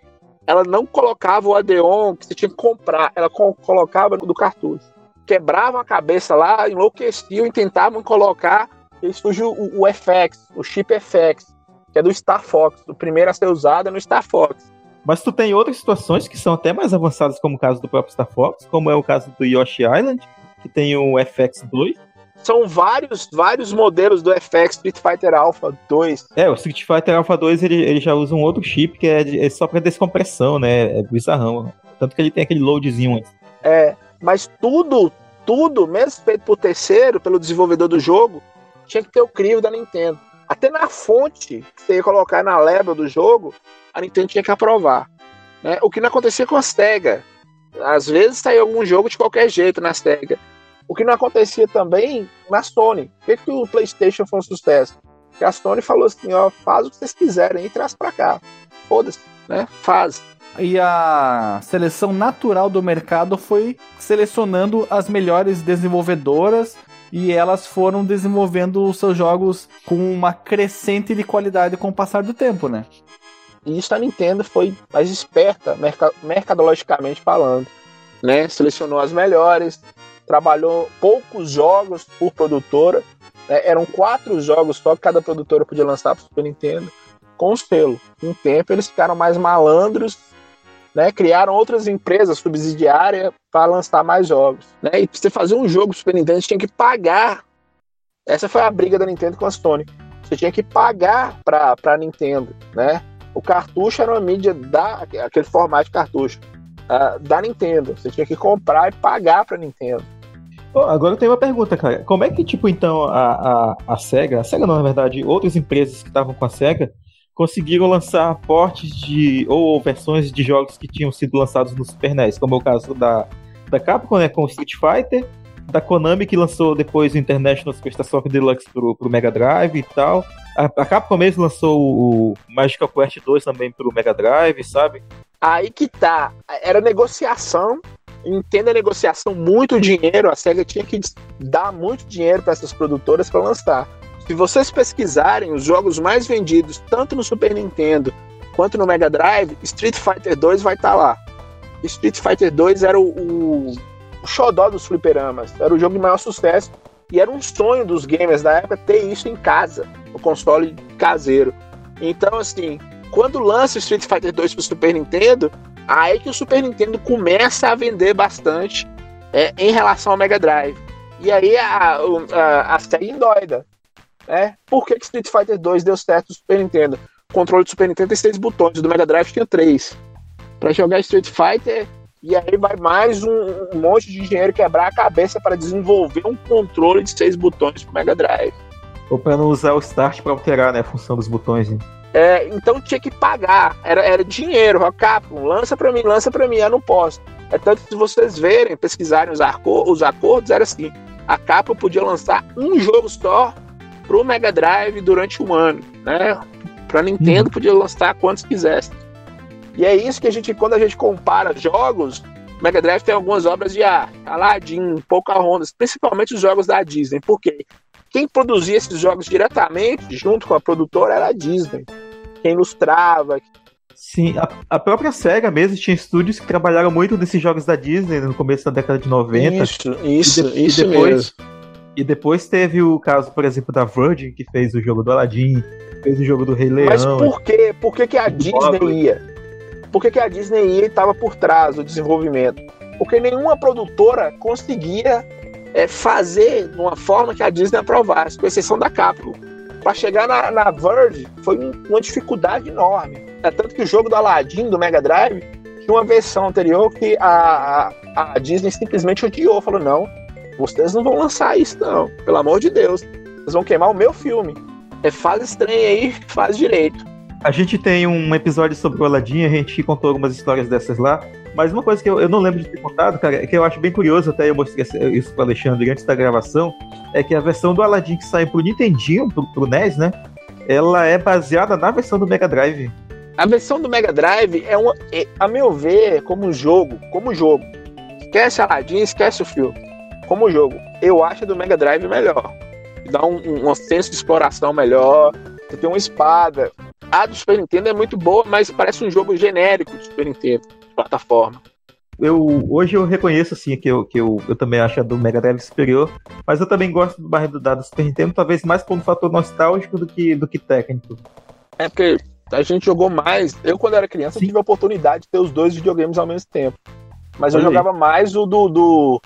B: ela não colocava o Adeon que você tinha que comprar, ela colocava do cartucho. Quebravam a cabeça lá, enlouqueciam e tentavam colocar, e surge o, o FX, o chip FX, que é do Star Fox, o primeiro a ser usado é no Star Fox.
C: Mas tu tem outras situações que são até mais avançadas, como o caso do próprio Star Fox, como é o caso do Yoshi Island, que tem o FX2,
B: são vários, vários modelos do FX Street Fighter Alpha 2.
C: É, o Street Fighter Alpha 2 ele, ele já usa um outro chip que é, é só para descompressão, né? É bizarrão. Tanto que ele tem aquele loadzinho antes.
B: É, mas tudo, tudo, mesmo feito por terceiro, pelo desenvolvedor do jogo, tinha que ter o crivo da Nintendo. Até na fonte que você ia colocar na label do jogo, a Nintendo tinha que aprovar. Né? O que não acontecia com a SEGA. Às vezes saiu algum jogo de qualquer jeito na SEGA. O que não acontecia também na Sony. Por que, que o PlayStation foi um sucesso? Porque a Sony falou assim: ó, faz o que vocês quiserem e traz pra cá. Foda-se, né? Faz.
A: E a seleção natural do mercado foi selecionando as melhores desenvolvedoras e elas foram desenvolvendo os seus jogos com uma crescente de qualidade com o passar do tempo, né?
B: E isso a Nintendo foi mais esperta, mercadologicamente falando. Né? Selecionou as melhores, trabalhou poucos jogos por produtora. Né? Eram quatro jogos só que cada produtora podia lançar para o Super Nintendo com o selo. O tempo eles ficaram mais malandros, né? criaram outras empresas subsidiárias para lançar mais jogos. Né? E para você fazer um jogo Super Nintendo, tinha que pagar. Essa foi a briga da Nintendo com a Sony. Você tinha que pagar para a Nintendo, né? O cartucho era uma mídia da aquele formato de cartucho uh, da Nintendo. Você tinha que comprar e pagar para Nintendo.
C: Agora eu tenho uma pergunta, cara. Como é que, tipo, então, a, a, a SEGA, a SEGA não, na verdade, outras empresas que estavam com a SEGA, conseguiram lançar portes de, ou versões de jogos que tinham sido lançados no Super NES, como é o caso da, da Capcom, né, com Street Fighter, da Konami, que lançou depois o International Superstar Soccer Deluxe pro, pro Mega Drive e tal. A, a Capcom mesmo lançou o Magical Quest 2 também pro Mega Drive, sabe?
B: Aí que tá. Era negociação entenda a negociação, muito dinheiro, a SEGA tinha que dar muito dinheiro para essas produtoras para lançar. Se vocês pesquisarem os jogos mais vendidos, tanto no Super Nintendo quanto no Mega Drive, Street Fighter 2 vai estar tá lá. Street Fighter 2 era o, o, o xodó dos fliperamas, era o jogo de maior sucesso e era um sonho dos gamers da época ter isso em casa, o console caseiro. Então, assim, quando lança Street Fighter 2 pro Super Nintendo, Aí que o Super Nintendo começa a vender bastante é, em relação ao Mega Drive. E aí a, a, a série endoida. Né? Por que, que Street Fighter 2 deu certo no Super Nintendo? O controle do Super Nintendo tem seis botões, do Mega Drive tinha três. Para jogar Street Fighter, e aí vai mais um, um, monte de dinheiro quebrar a cabeça para desenvolver um controle de seis botões pro Mega Drive.
C: Ou para não usar o Start para alterar né, a função dos botões. Hein?
B: É, então tinha que pagar, era, era dinheiro, Capcom, lança para mim, lança para mim, eu não posso. É tanto que se vocês verem, pesquisarem os, arco, os acordos, era assim, a Capcom podia lançar um jogo só pro Mega Drive durante um ano, né? Pra Nintendo uhum. podia lançar quantos quisesse. E é isso que a gente, quando a gente compara jogos, Mega Drive tem algumas obras de arte, Aladdin, Pocahontas, principalmente os jogos da Disney. Por quê? Quem produzia esses jogos diretamente, junto com a produtora, era a Disney. Quem ilustrava.
C: Sim, a, a própria SEGA mesmo tinha estúdios que trabalharam muito nesses jogos da Disney no começo da década de 90.
B: Isso, isso,
C: E de-
B: isso
C: e depois-
B: mesmo.
C: E depois teve o caso, por exemplo, da Virgin, que fez o jogo do Aladdin, fez o jogo do Rei Leão.
B: Mas por quê? Por que, que a Disney
C: Mogli.
B: ia? Por que, que a Disney ia e estava por trás do desenvolvimento? Porque nenhuma produtora conseguia é, fazer de uma forma que a Disney aprovasse, com exceção da Capcom. Para chegar na, na Verge foi um- uma dificuldade enorme. É tanto que o jogo do Aladdin, do Mega Drive, tinha uma versão anterior que a, a, a Disney simplesmente odiou. Falou, não, vocês não vão lançar isso não, pelo amor de Deus. Vocês vão queimar o meu filme. É, faz estranho aí, faz direito.
C: A gente tem um episódio sobre o Aladdin, a gente contou algumas histórias dessas lá. Mas uma coisa que eu, eu não lembro de ter contado, cara, é que eu acho bem curioso, até eu mostrei isso pro Alexandre antes da gravação, é que a versão do Aladdin que saiu pro Nintendinho, pro, pro NES, né? Ela é baseada na versão do Mega Drive.
B: A versão do Mega Drive é uma, é, a meu ver, como jogo, como jogo. Esquece Aladdin, esquece o filme. Como jogo, eu acho a do Mega Drive melhor. Dá um, um senso de exploração melhor. Você tem uma espada. A do Super Nintendo é muito boa, mas parece um jogo genérico de Super Nintendo, plataforma.
C: Eu, hoje eu reconheço assim que, eu, que eu, eu também acho a do Mega Drive superior, mas eu também gosto do barra do da do Super Nintendo, talvez mais por um fator nostálgico do que, do que técnico.
B: É porque a gente jogou mais. Eu, quando era criança,
C: Sim.
B: tive a oportunidade de ter os dois videogames ao mesmo tempo. Mas eu
C: Olha aí.
B: jogava mais o do, do,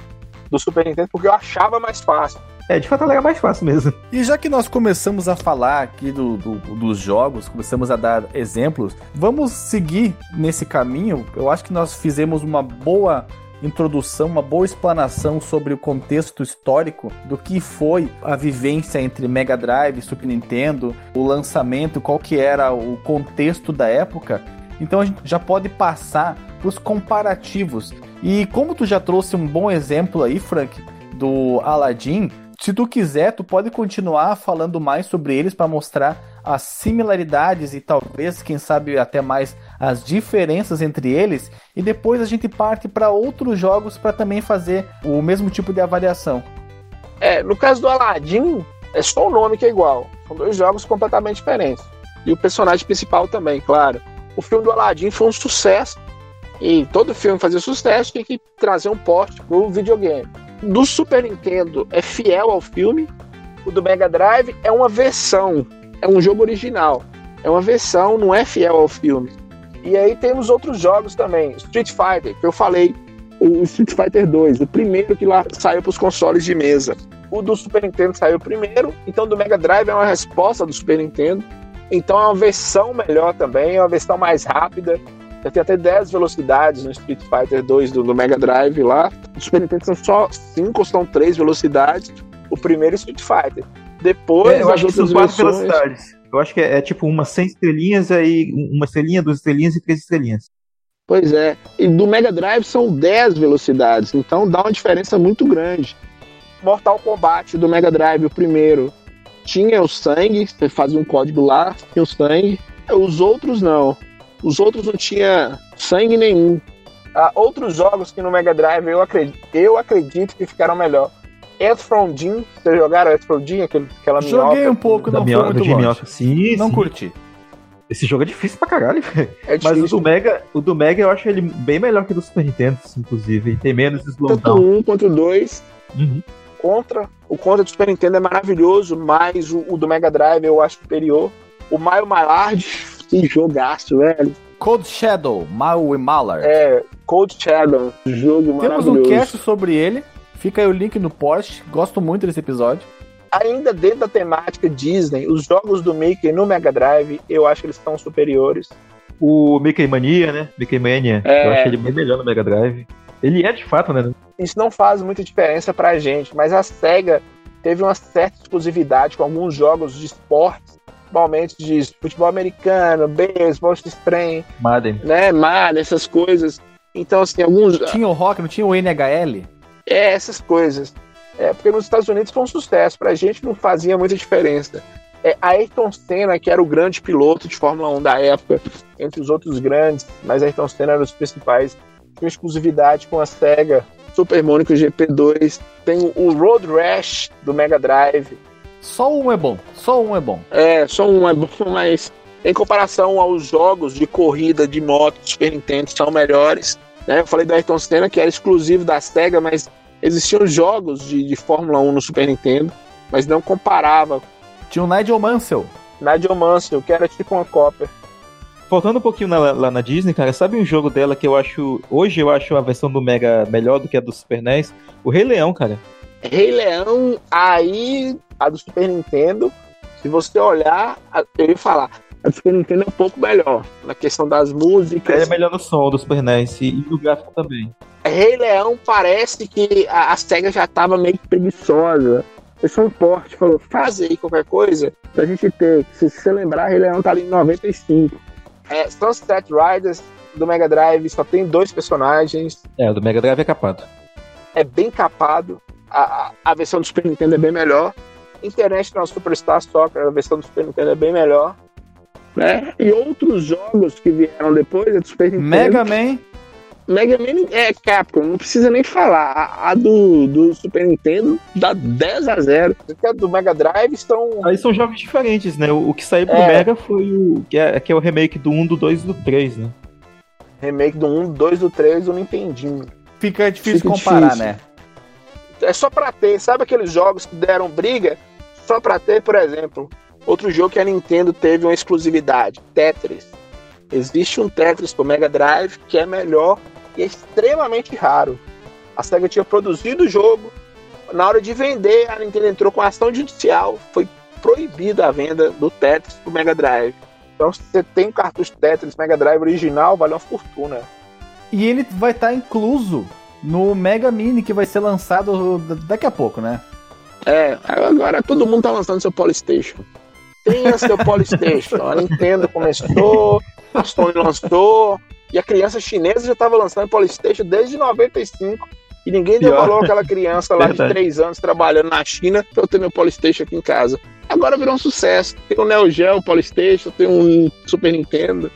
B: do Super Nintendo porque eu achava mais fácil.
C: É, de fato ela era mais fácil mesmo.
A: E já que nós começamos a falar aqui do, do- dos jogos, começamos a dar exemplos, vamos seguir nesse caminho. Eu acho que nós fizemos uma boa introdução, uma boa explanação sobre o contexto histórico do que foi a vivência entre Mega Drive Super Nintendo, o lançamento, qual que era o contexto da época. Então a gente já pode passar para os comparativos. E como tu já trouxe um bom exemplo aí, Frank, do Aladdin, se tu quiser, tu pode continuar falando mais sobre eles para mostrar as similaridades e talvez, quem sabe, até mais as diferenças entre eles. E depois a gente parte para outros jogos para também fazer o mesmo tipo de avaliação.
B: É, no caso do Aladdin, é só o nome que é igual. São dois jogos completamente diferentes. E o personagem principal também, claro. O filme do Aladdin foi um sucesso. E todo filme fazia sucesso, tinha que trazer um porte pro videogame. Do Super Nintendo é fiel ao filme. O do Mega Drive é uma versão. É um jogo original. É uma versão, não é fiel ao filme. E aí temos outros jogos também. Street Fighter, que eu falei. O Street Fighter 2, o primeiro que lá saiu para os consoles de mesa. O do Super Nintendo saiu primeiro, então do Mega Drive é uma resposta do Super Nintendo. Então é uma versão melhor também, é uma versão mais rápida. Já tem até 10 velocidades no Street Fighter 2 do, do Mega Drive lá. No Super Nintendo são só 5 ou são 3 velocidades. O primeiro é Street Fighter. Depois,
C: É, eu acho que são
B: outras
C: quatro
B: versões-
C: velocidades. Eu acho que é, é tipo uma 100 estrelinhas, aí uma estrelinha, duas estrelinhas e três estrelinhas.
B: Pois é. E do Mega Drive são 10 velocidades, então dá uma diferença muito grande. Mortal Kombat do Mega Drive, o primeiro, tinha o sangue, você fazia um código lá, tinha o sangue. Os outros não. Os outros não tinha sangue nenhum. Ah, outros jogos que no Mega Drive eu acredito, eu acredito que ficaram melhor. Earthbound, vocês jogaram Earthbound, aquele- aquela
A: Joguei
B: minhoca?
A: um pouco,
C: Da
A: não
C: minho-
A: foi
C: do
A: muito
C: de
A: longe.
C: minhoca. Sim,
A: Não
C: sim.
A: curti.
C: Esse jogo é difícil pra caralho, velho.
B: É
C: Mas o do Mega, o do Mega eu acho ele bem melhor que o do Super Nintendo, inclusive. Tem menos
B: Tanto
C: slowdown.
B: um quanto dois.
C: Uhum.
B: Contra, o Contra do Super Nintendo é maravilhoso, mas o, o do Mega Drive eu acho superior. O Mario Malard, que jogaço, velho.
A: Cold Shadow, Mal e Malar.
B: É, Cold Shadow, jogo
A: Temos um
B: maravilhoso.
A: cast sobre ele. Fica aí o link no post. Gosto muito desse episódio.
B: Ainda dentro da temática Disney, os jogos do Mickey no Mega Drive, eu acho que eles são superiores.
C: O Mickey Mania, né? Mickey Mania.
B: É.
C: Eu acho ele bem melhor no Mega Drive. Ele é de fato, né?
B: Isso não faz muita diferença pra gente, mas a SEGA teve uma certa exclusividade com alguns jogos de esportes, principalmente de futebol americano, beisebol, trem,
C: Madden.
B: né, mar, essas coisas. Então, assim, alguns.
A: Tinha o Rock, não tinha o NHL?
B: É, essas coisas. É, porque nos Estados Unidos foi um sucesso, pra gente não fazia muita diferença. É, Ayrton Senna, que era o grande piloto de Fórmula 1 da época, entre os outros grandes, mas Ayrton Senna era um dos principais, tinha exclusividade com a SEGA. Super Monaco GP2. Tem o Road Rash do Mega Drive.
A: Só um é bom, só um é bom.
B: É, só um é bom, mas em comparação aos jogos de corrida de moto do Super Nintendo são melhores. Né? Eu falei do Ayrton Senna que era exclusivo da SEGA, mas existiam jogos de, de Fórmula 1 no Super Nintendo, mas não comparava.
A: Tinha o Nigel Mansell.
B: Nigel Mansell, que era tipo uma cópia.
C: Voltando um pouquinho na- lá na Disney, cara, sabe um jogo dela que eu acho. Hoje eu acho a versão do Mega melhor do que a do Super NES? O Rei Leão, cara.
B: Rei Leão, aí a do Super Nintendo, se você olhar, eu ia falar, a do Super Nintendo é um pouco melhor, na questão das
C: Ele
B: músicas.
C: é melhor no som do Super NES e no gráfico também.
B: Rei Leão parece que a, a SEGA já tava meio preguiçosa. São um porte, falou, faz aí qualquer coisa pra gente ter. Se você lembrar, Rei Leão tá ali em 95. É, Sunset Riders do Mega Drive só tem dois personagens,
C: É, o do Mega Drive é capado.
B: é bem capado. A, a, a versão do Super Nintendo é bem melhor. International Superstar Soccer, a versão do Super Nintendo é bem melhor. Né? E outros jogos que vieram depois é do Super Nintendo.
A: Mega Man.
B: Mega Man é Capcom, não precisa nem falar. A, a do, do Super Nintendo dá 10 a 0. A do Mega Drive estão.
C: Aí são jogos diferentes, né? O, o que saiu pro
B: É.
C: Mega foi o. Que é, que é o remake do 1, do 2 e do 3, né?
B: Remake do 1, do 2, do 3 do Nintendinho.
A: Fica difícil
B: Fica
A: comparar,
B: difícil.
A: né?
B: É só pra ter, sabe aqueles jogos que deram briga? Só pra ter, por exemplo, outro jogo que a Nintendo teve uma exclusividade: Tetris. Existe um Tetris pro Mega Drive que é melhor e é extremamente raro. A SEGA tinha produzido o jogo, na hora de vender, a Nintendo entrou com ação judicial, foi proibida a venda do Tetris pro Mega Drive. Então, se você tem um cartucho Tetris Mega Drive original, vale uma fortuna.
A: E ele vai estar incluso no Mega Mini que vai ser lançado daqui a pouco, né?
B: É, agora todo mundo tá lançando seu Polystation. Tenha seu Polystation. A Nintendo começou, a Sony lançou, e a criança chinesa já tava lançando Polystation desde 95. E ninguém
C: Pior.
B: devolou aquela criança lá
C: Verdade.
B: de 3 anos trabalhando na China pra eu ter meu Polystation aqui em casa. Agora virou um sucesso. Tem um Neo Geo Polystation, tem um Super Nintendo.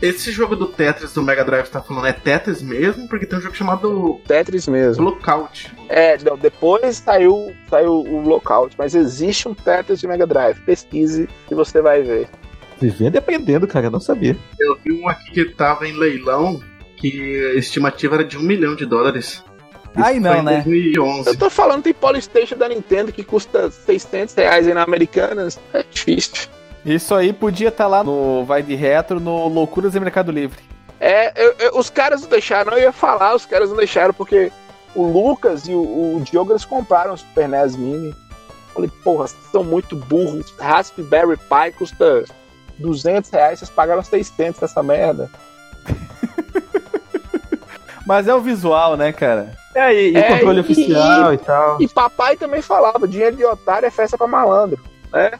D: Esse jogo do Tetris do Mega Drive tá falando é Tetris mesmo? Porque tem um jogo chamado
B: Tetris mesmo.
D: Lookout.
B: É, não, depois saiu, saiu o Lockout, mas existe um Tetris de Mega Drive. Pesquise e você vai ver.
C: Vivendo e aprendendo, cara, eu não sabia.
D: Eu vi um aqui que tava em leilão que a estimativa era de um milhão de dólares. Isso
A: Ai, não,
D: foi em
A: né?
D: 2011.
B: Eu tô falando, tem Polystation da Nintendo que custa 600 reais aí na Americanas. É difícil.
A: Isso aí podia estar lá no Vai de Retro, no Loucuras e Mercado Livre.
B: É, eu- eu- os caras não deixaram, eu ia falar, os caras não deixaram, porque o Lucas e o, o Diogo eles compraram o Super NES Mini. Falei, porra, vocês são muito burros. Raspberry Pi custa 200 reais, vocês pagaram 600 nessa merda.
A: Mas é o visual, né, cara?
C: É, e, e
B: É,
C: o controle
B: e-
C: oficial e, tal.
B: E papai também falava, dinheiro de otário é festa pra malandro, né?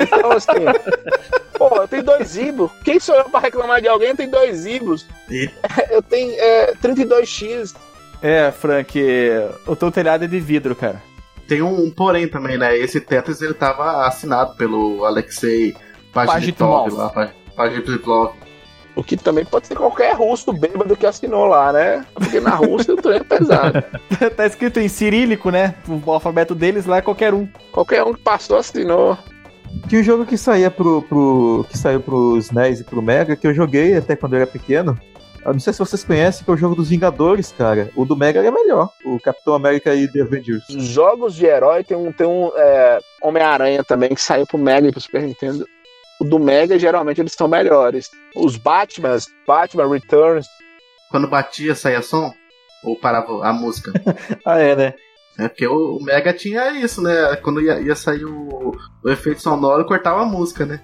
B: Então assim, pô, eu tenho dois ibos. Quem sou eu pra reclamar de alguém? Eu tenho dois ibos.
D: E-
B: Eu tenho é, 32x.
A: É, Frank, o teu telhado é de vidro, cara.
D: Tem um, um porém também, né? Esse Tetris ele tava assinado pelo Alexei Pajitnov lá. Paj- Pajitnov.
B: O que também pode ser qualquer russo bêbado que assinou lá, né? Porque na Rússia o trem é pesado.
A: tá escrito em cirílico, né? O alfabeto deles lá é qualquer um.
B: Qualquer um que passou assinou.
C: Tinha um jogo que saía pro, pro. que saiu pros NES e pro Mega, que eu joguei até quando eu era pequeno. Eu não sei se vocês conhecem, que é o jogo dos Vingadores, cara. O do Mega é melhor. O Capitão América e The Avengers.
B: Os jogos de herói tem um, tem um é, Homem-Aranha também que saiu pro Mega e pro Super Nintendo. O do Mega geralmente eles são melhores. Os Batmans, Batman Returns,
D: Quando batia, saía som? Ou parava a música?
C: Ah, é, né?
D: É porque o, Mega tinha isso, né? Quando ia, ia sair o, o efeito sonoro, cortava a música, né?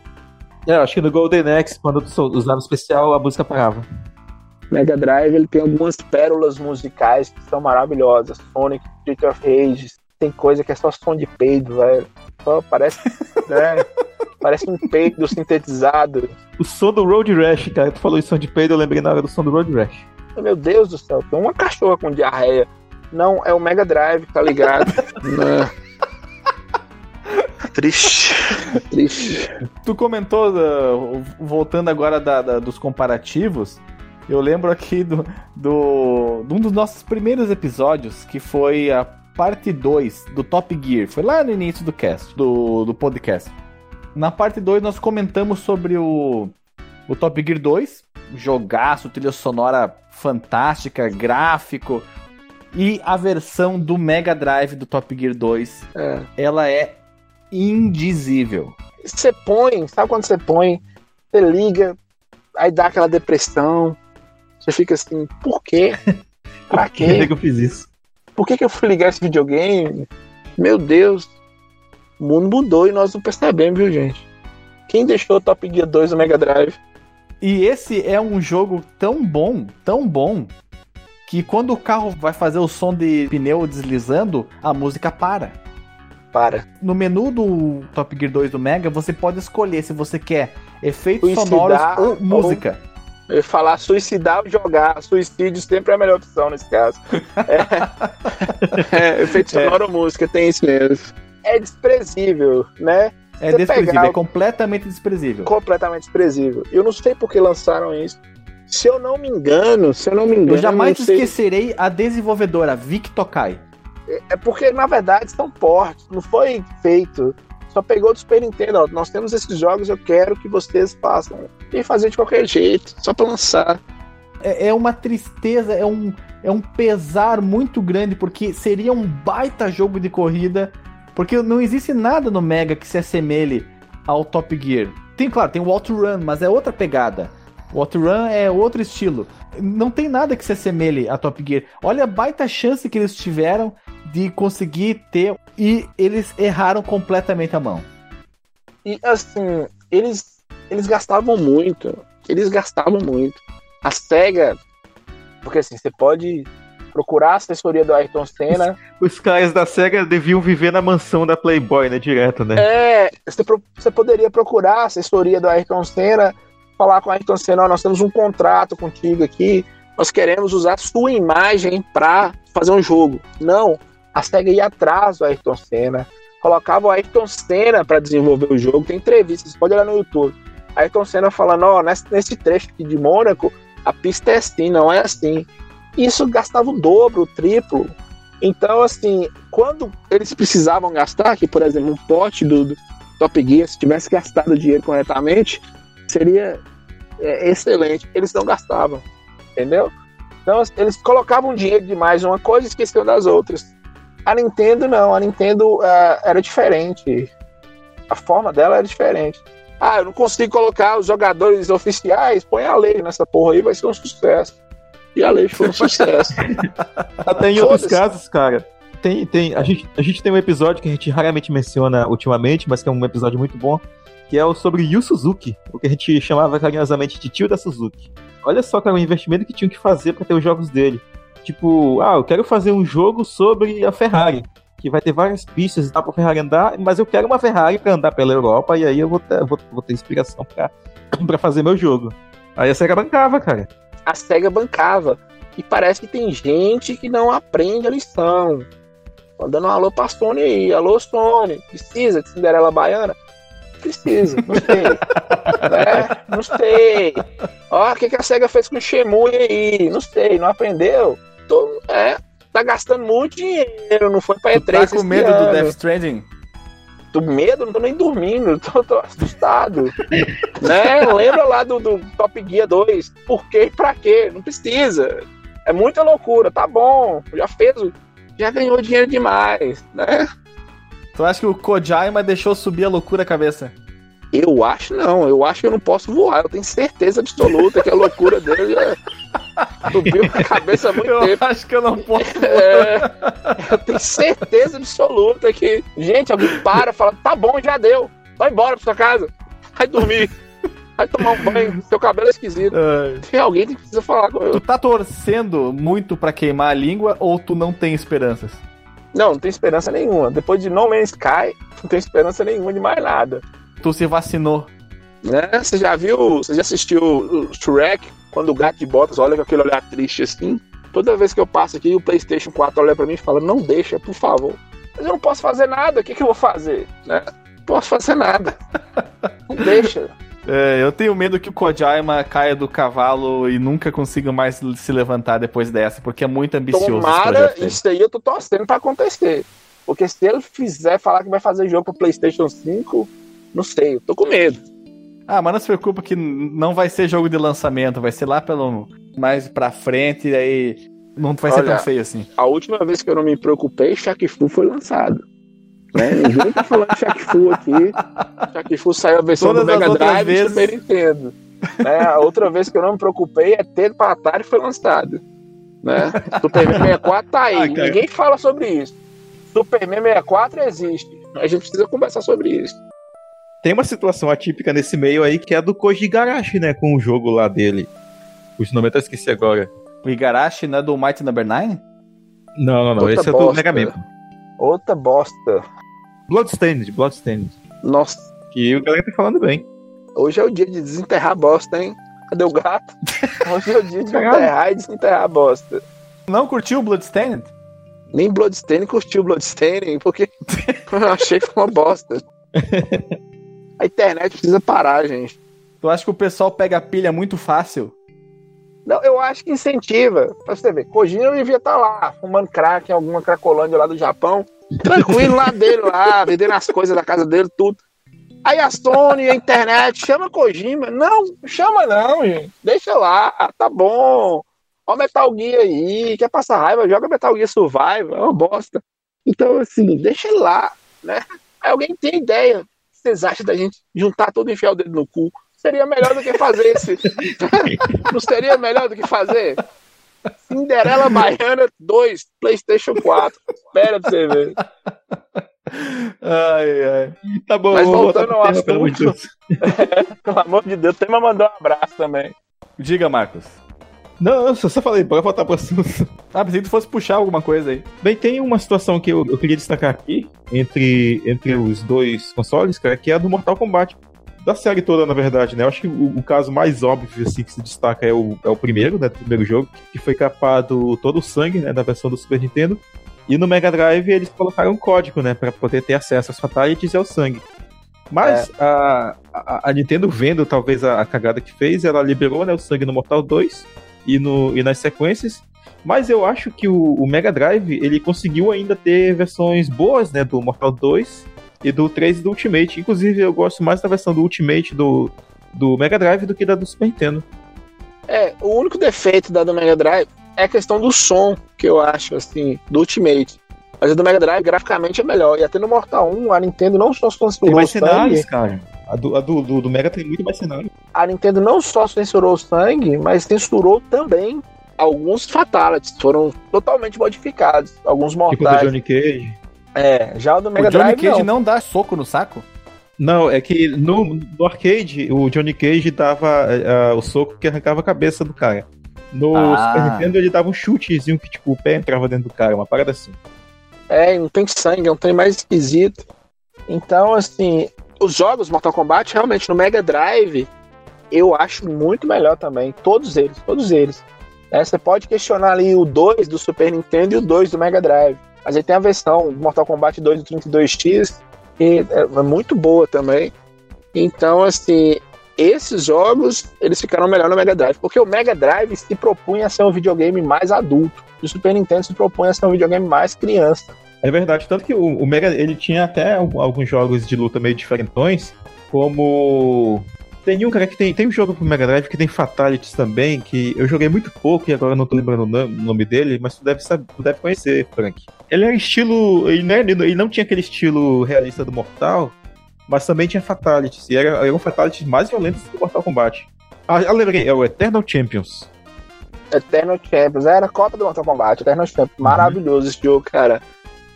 C: É, eu acho que no Golden Axe, quando usava o especial, a música parava.
B: Mega Drive ele tem algumas pérolas musicais que são maravilhosas. Sonic, Street of Rage, tem coisa que é só som de peido, velho. Só parece, né? Parece um peido sintetizado.
C: O som do Road Rash, cara. Tu falou em som de peido, eu lembrei na hora do som do Road Rash.
B: Meu Deus do céu, tem uma cachorra com diarreia. Não, é o Mega Drive, tá ligado? Não. Triste. Triste.
A: Tu comentou, uh, voltando agora da- da- dos comparativos, Eu lembro aqui do, do, de um dos nossos primeiros episódios, que foi a parte 2 do Top Gear. Foi lá no início do cast, do, do podcast. Na parte 2 nós comentamos sobre o, o Top Gear 2, jogaço, trilha sonora fantástica, gráfico. E a versão do Mega Drive do Top Gear 2,
B: É.
A: ela é indizível.
B: Você põe, sabe quando você põe, você liga, aí dá aquela depressão, você fica assim, por quê? Pra
C: Por que
B: quê?
C: que eu fiz isso?
B: Por que, que eu fui ligar esse videogame? Meu Deus, o mundo mudou e nós não percebemos, viu, gente? Quem deixou o Top Gear 2 no Mega Drive?
A: E esse é um jogo tão bom, tão bom, que quando o carro vai fazer o som de pneu deslizando, a música para.
B: Para.
A: No menu do Top Gear 2 do Mega, você pode escolher se você quer efeitos
B: Suicidar
A: sonoros ou
B: ou-
A: música.
B: Eu ia falar suicidar ou jogar. Suicídio sempre é a melhor opção nesse caso. É, é, efeito sonoro ou música, tem isso mesmo. É desprezível, né?
A: É desprezível,
B: pegar
A: é completamente desprezível.
B: completamente desprezível. Eu não sei por que lançaram isso. Se eu não me engano, se eu não me engano,
A: Eu jamais
B: sei-
A: esquecerei a desenvolvedora Vic Tokai.
B: É porque, na verdade, são portes. Não foi feito. Só pegou do Super Nintendo. Ó, nós temos esses jogos, eu quero que vocês façam. E fazer de qualquer jeito, só pra lançar.
A: É, é uma tristeza, é um, é um pesar muito grande, porque seria um baita jogo de corrida. Porque não existe nada no Mega que se assemelhe ao Top Gear. Tem, claro, tem o Outrun, mas é outra pegada. O Outrun é outro estilo. Não tem nada que se assemelhe a Top Gear. Olha a baita chance que eles tiveram de conseguir ter e eles erraram completamente a mão.
B: E assim, eles, eles gastavam muito. Eles gastavam muito. A SEGA. Porque assim, você pode procurar a assessoria do Ayrton Senna.
C: Os caras da SEGA deviam viver na mansão da Playboy, né? Direto, né?
B: É, você, você poderia procurar a assessoria do Ayrton Senna, falar com o Ayrton Senna, ó, nós temos um contrato contigo aqui, nós queremos usar sua imagem pra fazer um jogo. Não, a SEGA ia atrás do Ayrton Senna, colocava o Ayrton Senna pra desenvolver o jogo, tem entrevistas, você pode olhar no YouTube. Ayrton Senna falando, ó, nesse, nesse trecho aqui de Mônaco, a pista é assim, não é assim. Isso gastava o dobro, o triplo. Então, assim, quando eles precisavam gastar, que por exemplo, um pote do, do Top Gear, se tivesse gastado o dinheiro corretamente, seria é, excelente. Eles não gastavam, entendeu? Então, assim, eles colocavam dinheiro demais em uma coisa e esqueciam das outras. A Nintendo não, a Nintendo ah, era diferente. A forma dela era diferente. Ah, eu não consigo colocar os jogadores oficiais, põe a lei nessa porra aí, vai ser um sucesso. E a lei foi um sucesso.
C: Até em outros casos, cara. Tem, tem, a, gente, a gente tem um episódio que a gente raramente menciona ultimamente, mas que é um episódio muito bom, que é o sobre Yu Suzuki, o que a gente chamava carinhosamente de tio da Suzuki. Olha só, cara, o investimento que tinham que fazer pra ter os jogos dele. Tipo, ah, eu quero fazer um jogo sobre a Ferrari, que vai ter várias pistas e tal pra Ferrari andar, mas eu quero uma Ferrari pra andar pela Europa e aí eu vou ter, vou, vou ter inspiração pra, pra fazer meu jogo. Aí a SEGA bancava, cara.
B: A SEGA bancava. E parece que tem gente que não aprende a lição. Tô dando um alô pra Sony aí. Alô, Sony. Precisa de Cinderela Baiana? Precisa, não sei. né? Não sei. Ó, o que, que a SEGA fez com o Shemui aí? Não sei, não aprendeu? Tô, é, tá gastando muito dinheiro, não foi pra
A: Tu
B: E3
A: tá com medo do
B: ano.
A: Death Stranding?
B: Tô medo, não tô nem dormindo, tô, tô assustado. né? Lembra lá do, do Top Gear 2? Por quê e pra quê? Não precisa. É muita loucura, tá bom. Já fez, já ganhou dinheiro demais, né?
A: Tu acha que o Kojima deixou subir a loucura a cabeça?
B: Eu acho não, eu acho que eu não posso voar. Eu tenho certeza absoluta que a loucura dele é... subiu a cabeça há muito
A: Eu
B: tempo.
A: acho que eu não posso.
B: É, eu tenho certeza absoluta que, gente, alguém para, fala, tá bom, já deu, vai embora pra sua casa, vai dormir, vai tomar um banho, seu cabelo é esquisito. Tem alguém que precisa falar com
A: Tu
B: eu.
A: tá torcendo muito pra queimar a língua ou tu não tem esperanças?
B: Não, não tem esperança nenhuma. Depois de No Man's Sky, não tem esperança nenhuma de mais nada.
A: Tu se vacinou.
B: Né? Você já viu, você já assistiu o Shrek, quando o gato de botas olha com aquele olhar triste assim? Toda vez que eu passo aqui, o PlayStation 4 olha pra mim e fala: Não deixa, por favor. Mas eu não posso fazer nada, o que, que eu vou fazer? Né? Não posso fazer nada. Não deixa.
A: É, eu tenho medo que o Kojima caia do cavalo e nunca consiga mais se levantar depois dessa, porque é muito ambicioso
B: Tomara, isso aí eu tô torcendo pra acontecer. Porque se ele fizer falar que vai fazer jogo pro PlayStation 5, não sei, eu tô com medo.
A: Ah, mas não se preocupa que não vai ser jogo de lançamento, vai ser lá pelo mais pra frente e aí não vai ser
B: Olha,
A: tão feio assim.
B: A última vez que eu não me preocupei, Shaq Fu foi lançado. Né? Ninguém tá falando Shaq Fu aqui. Shaq Fu saiu a versão
A: Todas
B: do Mega Drive
A: vezes-
B: e Super Nintendo. Né? A outra vez que eu não me preocupei é ter para Atari foi lançado. Né? Superman 64 tá aí.
C: Ah.
B: Ninguém fala sobre isso. Superman 64 existe. A gente precisa conversar sobre isso.
C: Tem uma situação atípica nesse meio aí que é a do Koji Garashi, né? Com o jogo lá dele. Os nomes eu até esqueci agora.
A: O Igarashi não é do Mighty Number 9?
C: Não, não, não.
B: Outra
C: Esse é do
B: bosta.
C: Mega Man.
B: Outra bosta.
C: Bloodstained, Bloodstained.
B: Nossa,
C: Que o galera tá falando bem.
B: hoje é o dia de desenterrar a bosta, hein? Cadê o gato? Hoje é o dia de enterrar e desenterrar a bosta.
A: Não curtiu o Bloodstained?
B: Nem Bloodstained curtiu Bloodstained, porque eu achei que foi uma bosta. A internet precisa parar, gente.
A: Tu acha que o pessoal pega a pilha muito fácil?
B: Não, eu acho que incentiva. Pra você ver, Kojima devia estar lá, fumando crack em alguma cracolândia lá do Japão, tranquilo lá dele, lá, vendendo as coisas da casa dele, tudo. Aí a Sony, a internet, chama Kojima. Não, chama não, gente. Deixa lá, tá bom. Ó Metal Gear aí, quer passar raiva, joga Metal Gear Survival, é uma bosta. Então, assim, deixa ele lá, né? Aí alguém tem ideia. O vocês acham da gente juntar todo e enfiar o dedo no cu? Seria melhor do que fazer esse. Não seria melhor do que fazer? Cinderela Baiana 2, PlayStation 4. Espera pra você ver.
A: Ai, ai.
C: Tá bom,
B: Mas voltando ao
C: tema, pelo amor de
B: assunto.
C: Deus.
B: Pelo amor de Deus, tem mandou um abraço também.
A: Diga, Marcos.
C: Não, eu só só falei, bora voltar pro assunto.
A: Ah, pensei que tu fosse puxar alguma coisa aí.
C: Bem, tem uma situação que eu, eu queria destacar aqui entre, entre os dois consoles, cara, que é a do Mortal Kombat. Da série toda, na verdade, né? Eu acho que o, o caso mais óbvio, assim, que se destaca é o, é o primeiro, né? Do primeiro jogo, que foi capado todo o sangue, né? Da versão do Super Nintendo. E no Mega Drive eles colocaram um código, né? Pra poder ter acesso às fatalities e ao sangue. Mas a, a, a Nintendo vendo talvez a, a cagada que fez, ela liberou né, o sangue no Mortal 2 e, no, e nas sequências. Mas eu acho que o, o Mega Drive ele conseguiu ainda ter versões boas, né, do Mortal 2 e do 3 e do Ultimate. Inclusive eu gosto mais da versão do Ultimate do, do Mega Drive do que da do Super Nintendo.
B: É, o único defeito da do Mega Drive é a questão do som, que eu acho, assim, do Ultimate. Mas a do Mega Drive, graficamente, é melhor. E até no Mortal 1, a Nintendo não só
C: Tem
B: censurou o
C: mais cenários, cara. A do, a do, do, do Mega tem muito mais cenário.
B: a Nintendo não só censurou o sangue, mas censurou também alguns fatalities. Foram totalmente modificados. Alguns
C: Tipo do
B: mortais.
C: Johnny Cage.
B: É, já o do Mega
A: o Johnny
B: Drive
A: Cage
B: não.
A: não. dá soco no saco?
C: Não, é que no, no arcade o Johnny Cage dava eh, o soco que arrancava a cabeça do cara. No
A: Ah.
C: Super Nintendo ele dava um chutezinho que tipo o pé entrava dentro do cara, uma parada assim.
B: É, não tem sangue, é um trem mais esquisito. Então, assim, os jogos Mortal Kombat, realmente, no Mega Drive, eu acho muito melhor também. Todos eles, todos eles. É, você pode questionar ali o 2 do Super Nintendo e o 2 do Mega Drive. Mas aí tem a versão Mortal Kombat 2 do 32X, que é é muito boa também. Então, assim, esses jogos, eles ficaram melhor no Mega Drive. Porque o Mega Drive se propunha a ser um videogame mais adulto. E o Super Nintendo se propunha a ser um videogame mais criança.
C: É verdade, tanto que o, o Mega ele tinha até al- alguns jogos de luta meio diferentões, como tem um cara que tem tem um jogo pro Mega Drive que tem fatalities também, que eu joguei muito pouco e agora não tô lembrando o nome dele, mas tu deve saber, tu deve conhecer, Frank. Ele era estilo, ele, né, ele não- ele não tinha aquele estilo realista do Mortal, mas também tinha fatalities, e era, eram fatalities mais violentos do Mortal Kombat. Ah, lembrei, é o Eternal Champions.
B: Eternal Champions, era a Copa do Mortal Kombat, Eternal Champions, maravilhoso esse jogo, cara.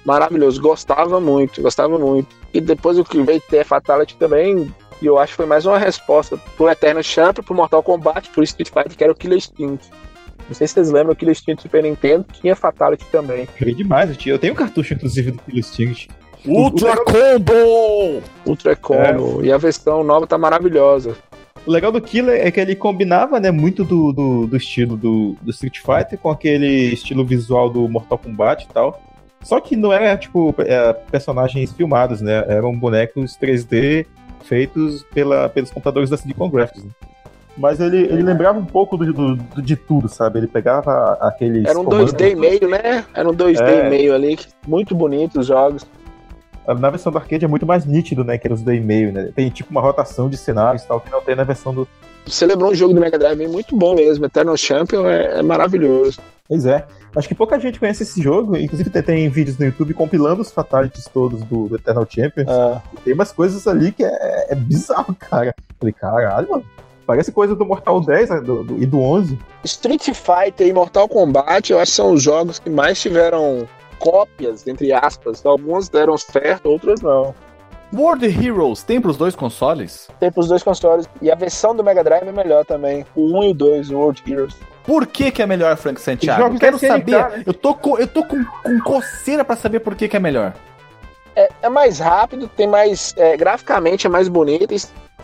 B: Maravilhoso, gostava muito, gostava muito. E depois o que veio ter a Fatality também, e eu acho que foi mais uma resposta pro Eternal Champion, pro Mortal Kombat, pro Street Fighter, que era o Killer Instinct. Não sei se vocês lembram, o Killer Instinct Super Nintendo tinha Fatality também.
C: Joguei demais, eu, tinha, eu tenho um cartucho inclusive do Killer Instinct.
A: Ultra Combo!
B: Ultra Combo. E a versão nova tá maravilhosa.
C: O legal do Killer é que ele combinava, né, muito do, do, do estilo do, do Street Fighter com aquele estilo visual do Mortal Kombat e tal. Só que não era, tipo, é, personagens filmados, né? Eram bonecos 3D feitos pela, pelos computadores da Silicon Graphics. Né? Mas ele, ele lembrava um pouco do, do, do de tudo, sabe? Ele pegava aqueles.
B: Era um 2D e meio, né? Era um 2D é. e meio ali. Muito bonito os jogos.
C: Na versão do arcade é muito mais nítido, né? Que era os 2D e meio, né? Tem tipo uma rotação de cenários e tal que não tem na versão do.
B: Você lembrou um jogo do Mega Drive muito bom mesmo. Eternal Champion é, é maravilhoso.
C: Pois é. Acho que pouca gente conhece esse jogo, inclusive tem, tem vídeos no YouTube compilando os fatalities todos do, do Eternal Champions. Ah. Tem umas coisas ali que é, é bizarro, cara. Falei, caralho, mano. Parece coisa do Mortal 10 né, do, do, e do 11.
B: Street Fighter e Mortal Kombat, eu acho que são os jogos que mais tiveram cópias, entre aspas. Alguns deram certo, outros não.
A: World Heroes tem pros dois consoles?
B: Tem pros dois consoles. E a versão do Mega Drive é melhor também. O 1 e o 2, o World Heroes.
A: Por que, que é melhor, Frank Santiago? Eu quero saber. Né? Eu tô com, eu tô com, com coceira pra saber por que, que é melhor.
B: É, é mais rápido, tem mais. É, graficamente é mais bonito.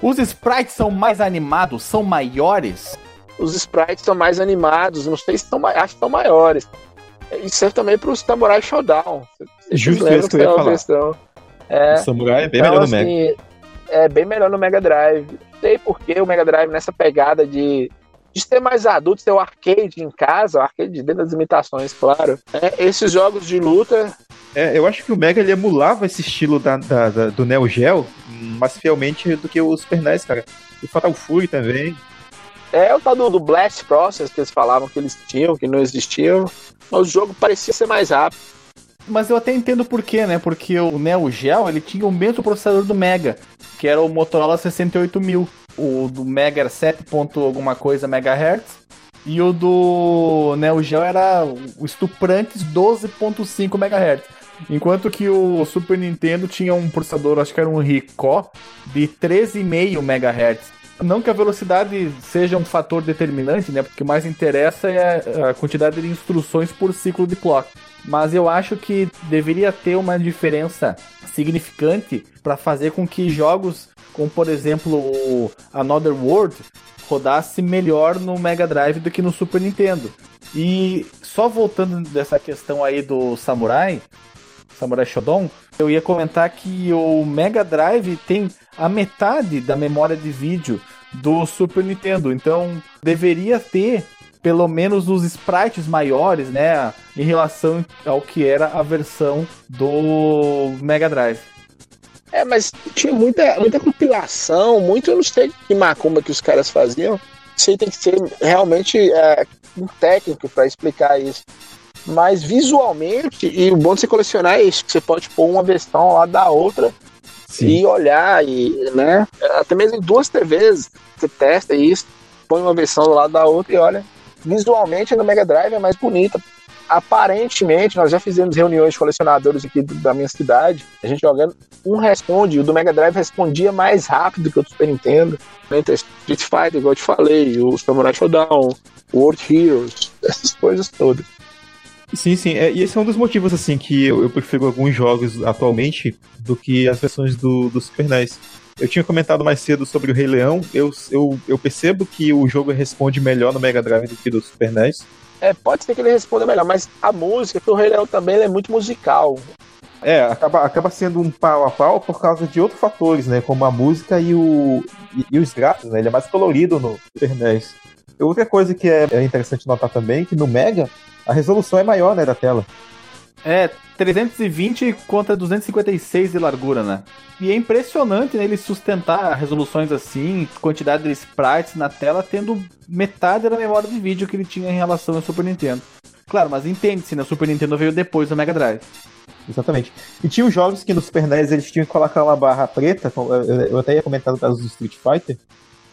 A: Os sprites são mais animados, são maiores?
B: Os sprites são mais animados, não sei se são acho que são maiores. E serve também para o Samurai Showdown.
C: Justo isso que eu ia falar.
B: É,
C: o Samurai é bem então, melhor no Mega. Assim,
B: é bem melhor no Mega Drive. Não sei porque o Mega Drive nessa pegada de, de ser mais adulto, ter o arcade em casa, o arcade dentro das limitações, claro. É, esses jogos de luta
C: é, eu acho que o Mega ele emulava esse estilo da, da, da, do Neo Geo mais fielmente do que o Super NES, cara. E Fatal Fury também.
B: É o tal do, do Blast Process que eles falavam que eles tinham, que não existiam. Mas o jogo parecia ser mais rápido.
A: Mas eu até entendo por quê, né? Porque o Neo Geo ele tinha o mesmo processador do Mega, que era o Motorola 68000. O do Mega era 7. alguma coisa megahertz. E o do Neo Geo era o estuprantes 12.5 MHz. Enquanto que o Super Nintendo tinha um processador, acho que era um Ricoh, de 13,5 MHz. Não que a velocidade seja um fator determinante, né? Porque o mais interessa é a quantidade de instruções por ciclo de clock. Mas eu acho que deveria ter uma diferença significante para fazer com que jogos como, por exemplo, o Another World rodasse melhor no Mega Drive do que no Super Nintendo. E só voltando dessa questão aí do Samurai, Samurai Shodown, eu ia comentar que o Mega Drive tem a metade da memória de vídeo do Super Nintendo, então deveria ter pelo menos os sprites maiores, né, em relação ao que era a versão do Mega Drive.
B: É, mas tinha muita, muita compilação, muito, eu não sei que macumba que os caras faziam. Aí tem que ser realmente é, um técnico para explicar isso. Mas visualmente, e o bom de você colecionar é isso, que você pode pôr uma versão lá da outra Sim. e olhar, e, né? Até mesmo em duas TVs, você testa isso, põe uma versão do lado da outra e olha. Visualmente no Mega Drive é mais bonita. Aparentemente, nós já fizemos reuniões de colecionadores aqui da minha cidade, a gente jogando, um responde, o do Mega Drive respondia mais rápido que o do Super Nintendo. Entre Street Fighter, igual eu te falei, o Samurai Showdown, World Heroes, essas coisas todas.
C: Sim, sim. É, e esse é um dos motivos, assim, que eu, eu, prefiro alguns jogos atualmente do que as versões do, do Super NES. Eu tinha comentado mais cedo sobre o Rei Leão. Eu, eu, eu percebo que o jogo responde melhor no Mega Drive do que do Super NES.
B: É, pode ser que ele responda melhor, mas a música, que o Rei Leão também é muito musical.
C: É, acaba, acaba sendo um pau a pau por causa de outros fatores, né? Como a música e, o, e, e os gráficos, né? Ele é mais colorido no Super NES. Outra coisa que é, é interessante notar também, que no Mega a resolução é maior, né, da tela.
A: É, 320 contra 256 de largura, né? E é impressionante né, ele sustentar resoluções assim, quantidade de sprites na tela, tendo metade da memória de vídeo que ele tinha em relação ao Super Nintendo. Claro, mas entende-se, né? O Super Nintendo veio depois do Mega Drive.
C: Exatamente. E tinha os jogos que no Super NES eles tinham que colocar uma barra preta, eu até ia comentar no caso do Street Fighter,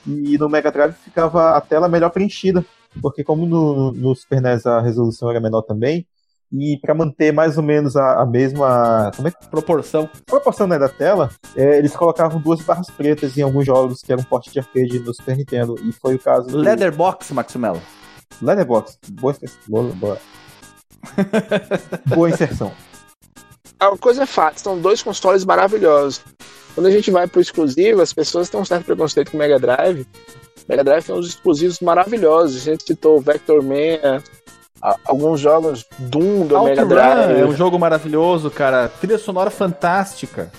C: e no Mega Drive ficava a tela melhor preenchida porque como no, no Super NES a resolução era menor também, e para manter mais ou menos a, a, mesma como é que...
A: proporção
C: proporção né, da tela, é, eles colocavam duas barras pretas em alguns jogos que eram porte de arcade no Super Nintendo, e foi o caso do...
A: Leatherbox, Maximelo.
C: Leatherbox, boa, boa, boa. boa inserção.
B: A coisa é fato, são dois consoles maravilhosos. Quando a gente vai pro exclusivo, as pessoas têm um certo preconceito com o Mega Drive, Mega Drive tem uns exclusivos maravilhosos. A gente citou o Vector Man, alguns jogos Doom do Mega Drive.
A: é um jogo maravilhoso, cara. Trilha sonora fantástica.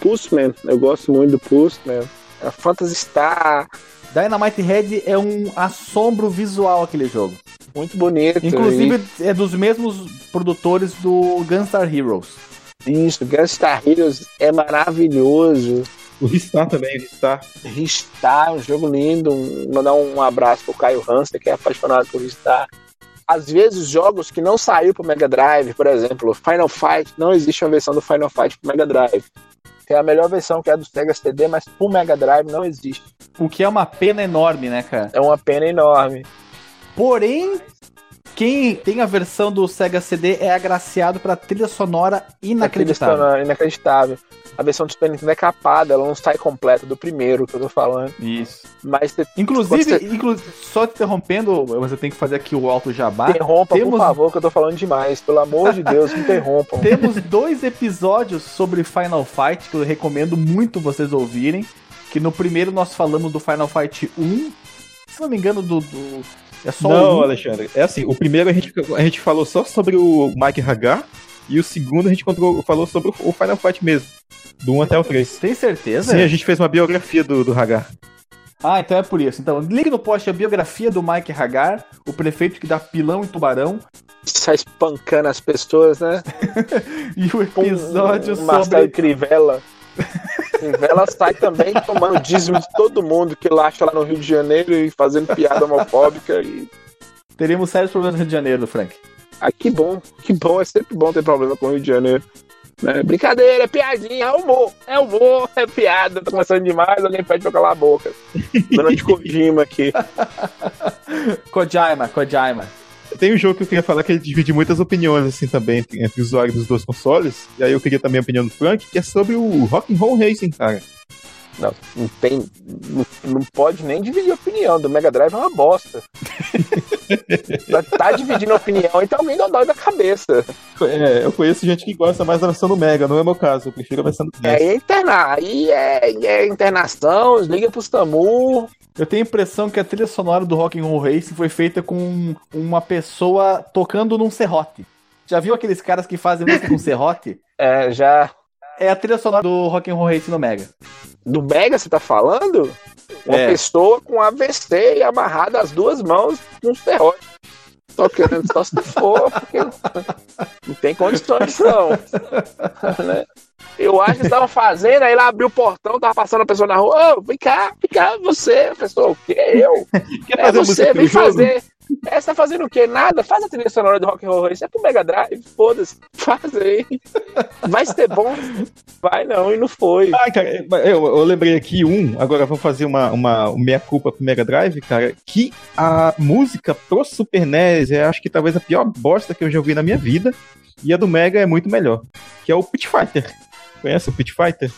B: Postman, eu gosto muito do Postman. A Phantasy Star,
A: Dynamite Head é um assombro visual aquele jogo.
B: muito bonito.
A: Inclusive é dos mesmos produtores do Gunstar Heroes.
B: E isso, Gunstar Heroes é maravilhoso.
C: O Ristar também, o Ristar.
B: Ristar, um jogo lindo. Mandar um abraço pro Caio Hansen, que é apaixonado por Ristar. Às vezes, jogos que não saíram pro Mega Drive, por exemplo, Final Fight, não existe uma versão do Final Fight pro Mega Drive. Tem a melhor versão que é a do Sega CD, mas pro Mega Drive não existe.
A: O que é uma pena enorme, né, cara?
B: É uma pena enorme.
A: Porém, quem tem a versão do Sega CD é agraciado pra trilha sonora
B: trilha
A: inacreditável.
B: sonora inacreditável. A versão do Super Nintendo é capada, ela não sai completa do primeiro que eu tô falando.
A: Isso.
B: Mas você
A: Inclusive,
B: Você-
A: inclu- só te interrompendo, você tem que fazer aqui o alto jabá.
B: interrompa,
A: temos-
B: por favor, que eu tô falando demais. Pelo amor de Deus, me interrompam.
A: Temos dois episódios sobre Final Fight que eu recomendo muito vocês ouvirem. Que no primeiro nós falamos do Final Fight 1. Se não me engano, do. do- é só
C: Não,
A: um.
C: Alexandre. É assim, o primeiro a gente, a gente falou só sobre o Mike Hagar. E o segundo a gente encontrou, falou sobre o Final Fight mesmo. Do 1 até o 3.
A: Tem certeza?
C: Sim, a gente fez uma biografia do, do Hagar.
A: Ah, então é por isso. Então, ligue no post a biografia do Mike Hagar, o prefeito que dá pilão em tubarão,
B: Sai espancando as pessoas, né?
A: e o episódio
B: um, Marcelo
A: sobre.
B: Crivella. Crivella sai também tomando dízimo de todo mundo que ele acha lá no Rio de Janeiro e fazendo piada homofóbica. E...
A: Teremos sérios problemas no Rio de Janeiro, Frank.
B: Ah, que bom, que bom. É sempre bom ter problema com o Rio de Janeiro. Né? Brincadeira, é piadinha, é humor, é humor, é piada. Tô começando demais, alguém pede pra calar a boca. Dona de Kojima aqui.
A: Kojaima, Kojaima.
C: Tem um jogo que eu queria falar que ele divide muitas opiniões, assim, também, entre entre os usuários dos dois consoles. E aí eu queria também a opinião do Frank, que é sobre o Rock'n'Roll Racing, cara.
B: Não, não tem. Não, não pode nem dividir opinião. Do Mega Drive é uma bosta. tá dividindo opinião, então alguém dá dói da cabeça.
C: É, eu conheço gente que gosta mais da versão do Mega, não é meu caso, eu prefiro a versão do
B: É, aí é internar. Aí é, é internação, liga pro SAMU.
A: Eu tenho a impressão que a trilha sonora do Rock'n'Roll Racing foi feita com uma pessoa tocando num serrote. Já viu aqueles caras que fazem música com serrote?
B: É, já.
A: É a trilha sonora do Rock'n'Roll Racing no Mega.
B: Do Mega, você tá falando? Uma
A: É.
B: pessoa com AVC e amarrada as duas mãos num serrote. Tocando só se for, porque não tem condições, não. Né? Eu acho que estavam fazendo, aí lá abriu o portão, tava passando a pessoa na rua, ô, vem cá, vem cá, você, a pessoa, o quê? Eu?
C: Quer
B: É você, vem
C: jogo?
B: fazer. É, você tá fazendo o quê? Nada? Faz a trilha sonora do Rock and Roll Race. É pro Mega Drive, foda-se. Faz aí. Vai ser bom? Vai não, e não foi.
C: Ah, cara, eu, eu lembrei aqui um, agora vamos fazer uma, uma meia-culpa pro Mega Drive, cara, que a música pro Super NES é acho que talvez a pior bosta que eu já ouvi na minha vida, e a do Mega é muito melhor, que é o Pit Fighter. Conhece o Pit Fighter?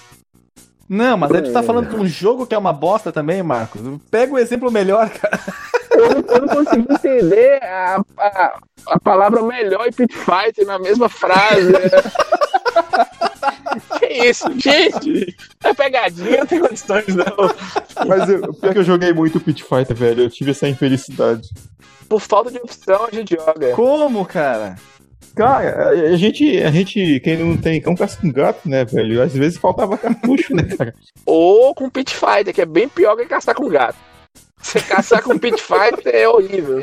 A: Não, mas aí tu tá falando de um jogo que é uma bosta também, Marcos. Pega o exemplo melhor, cara.
B: Eu não, eu não consegui entender a, a, a palavra melhor e Pit Fighter na mesma frase. que isso, gente? É pegadinha, não tem condições não.
C: Mas eu, pior que eu joguei muito o Pit Fighter, velho, eu tive essa infelicidade.
B: Por falta de opção, a gente joga.
A: Como, cara?
C: Cara, a a gente, a gente, quem não tem cão caça com gato, né, velho, às vezes faltava cartucho, né, cara?
B: Ou com Pit Fighter, que é bem pior que caçar com gato. Você caçar com Pit Fighter é horrível.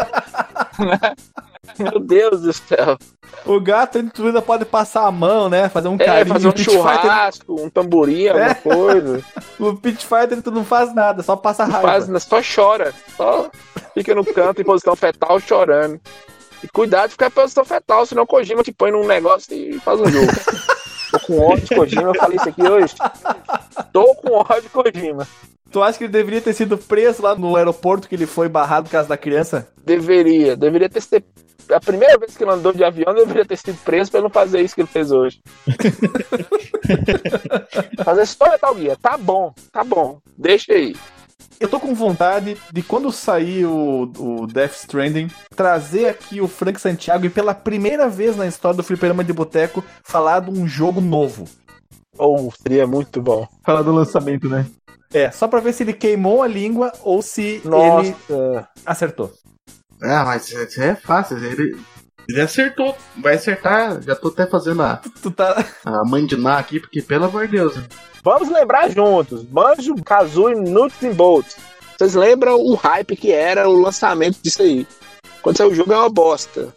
B: Meu Deus do céu.
A: O gato ainda pode passar a mão, né? Fazer um
B: É,
A: carinho.
B: fazer um
A: O Pit Fighter,
B: churrasco, um tamborim, alguma coisa.
A: o Pit Fighter tu não faz nada, só passa raiva.
B: Faz, só chora. Só fica no canto em posição fetal chorando. E cuidado de ficar em posição fetal, senão o Kojima te põe num negócio e faz um jogo. Tô com ódio de Kojima, eu falei isso aqui hoje. Tô com ódio de Kojima.
A: Tu acha que ele deveria ter sido preso lá no aeroporto que ele foi barrado por causa da criança?
B: Deveria, deveria ter sido. A primeira vez que ele andou de avião, deveria ter sido preso pra ele não fazer isso que ele fez hoje. fazer só Metal Gear, tá bom, tá bom, deixa aí.
A: Eu tô com vontade de, quando sair o, o Death Stranding, trazer aqui o Frank Santiago e pela primeira vez na história do Fliperama de Boteco falar de um jogo novo.
B: Ou seria muito bom.
C: Falar do lançamento, né?
A: É, só pra ver se ele queimou a língua ou se
B: Nossa,
A: ele acertou.
D: Ah, mas isso é fácil. Ele, Ele acertou. Vai acertar. Já tô até fazendo a,
A: Tu tá.
D: a mandinar aqui, porque pelo amor de Deus. né?
B: Vamos lembrar juntos. Banjo, Kazooie, Nuts and Bolts. Vocês lembram o hype que era o lançamento disso aí? Quando saiu o jogo é uma bosta.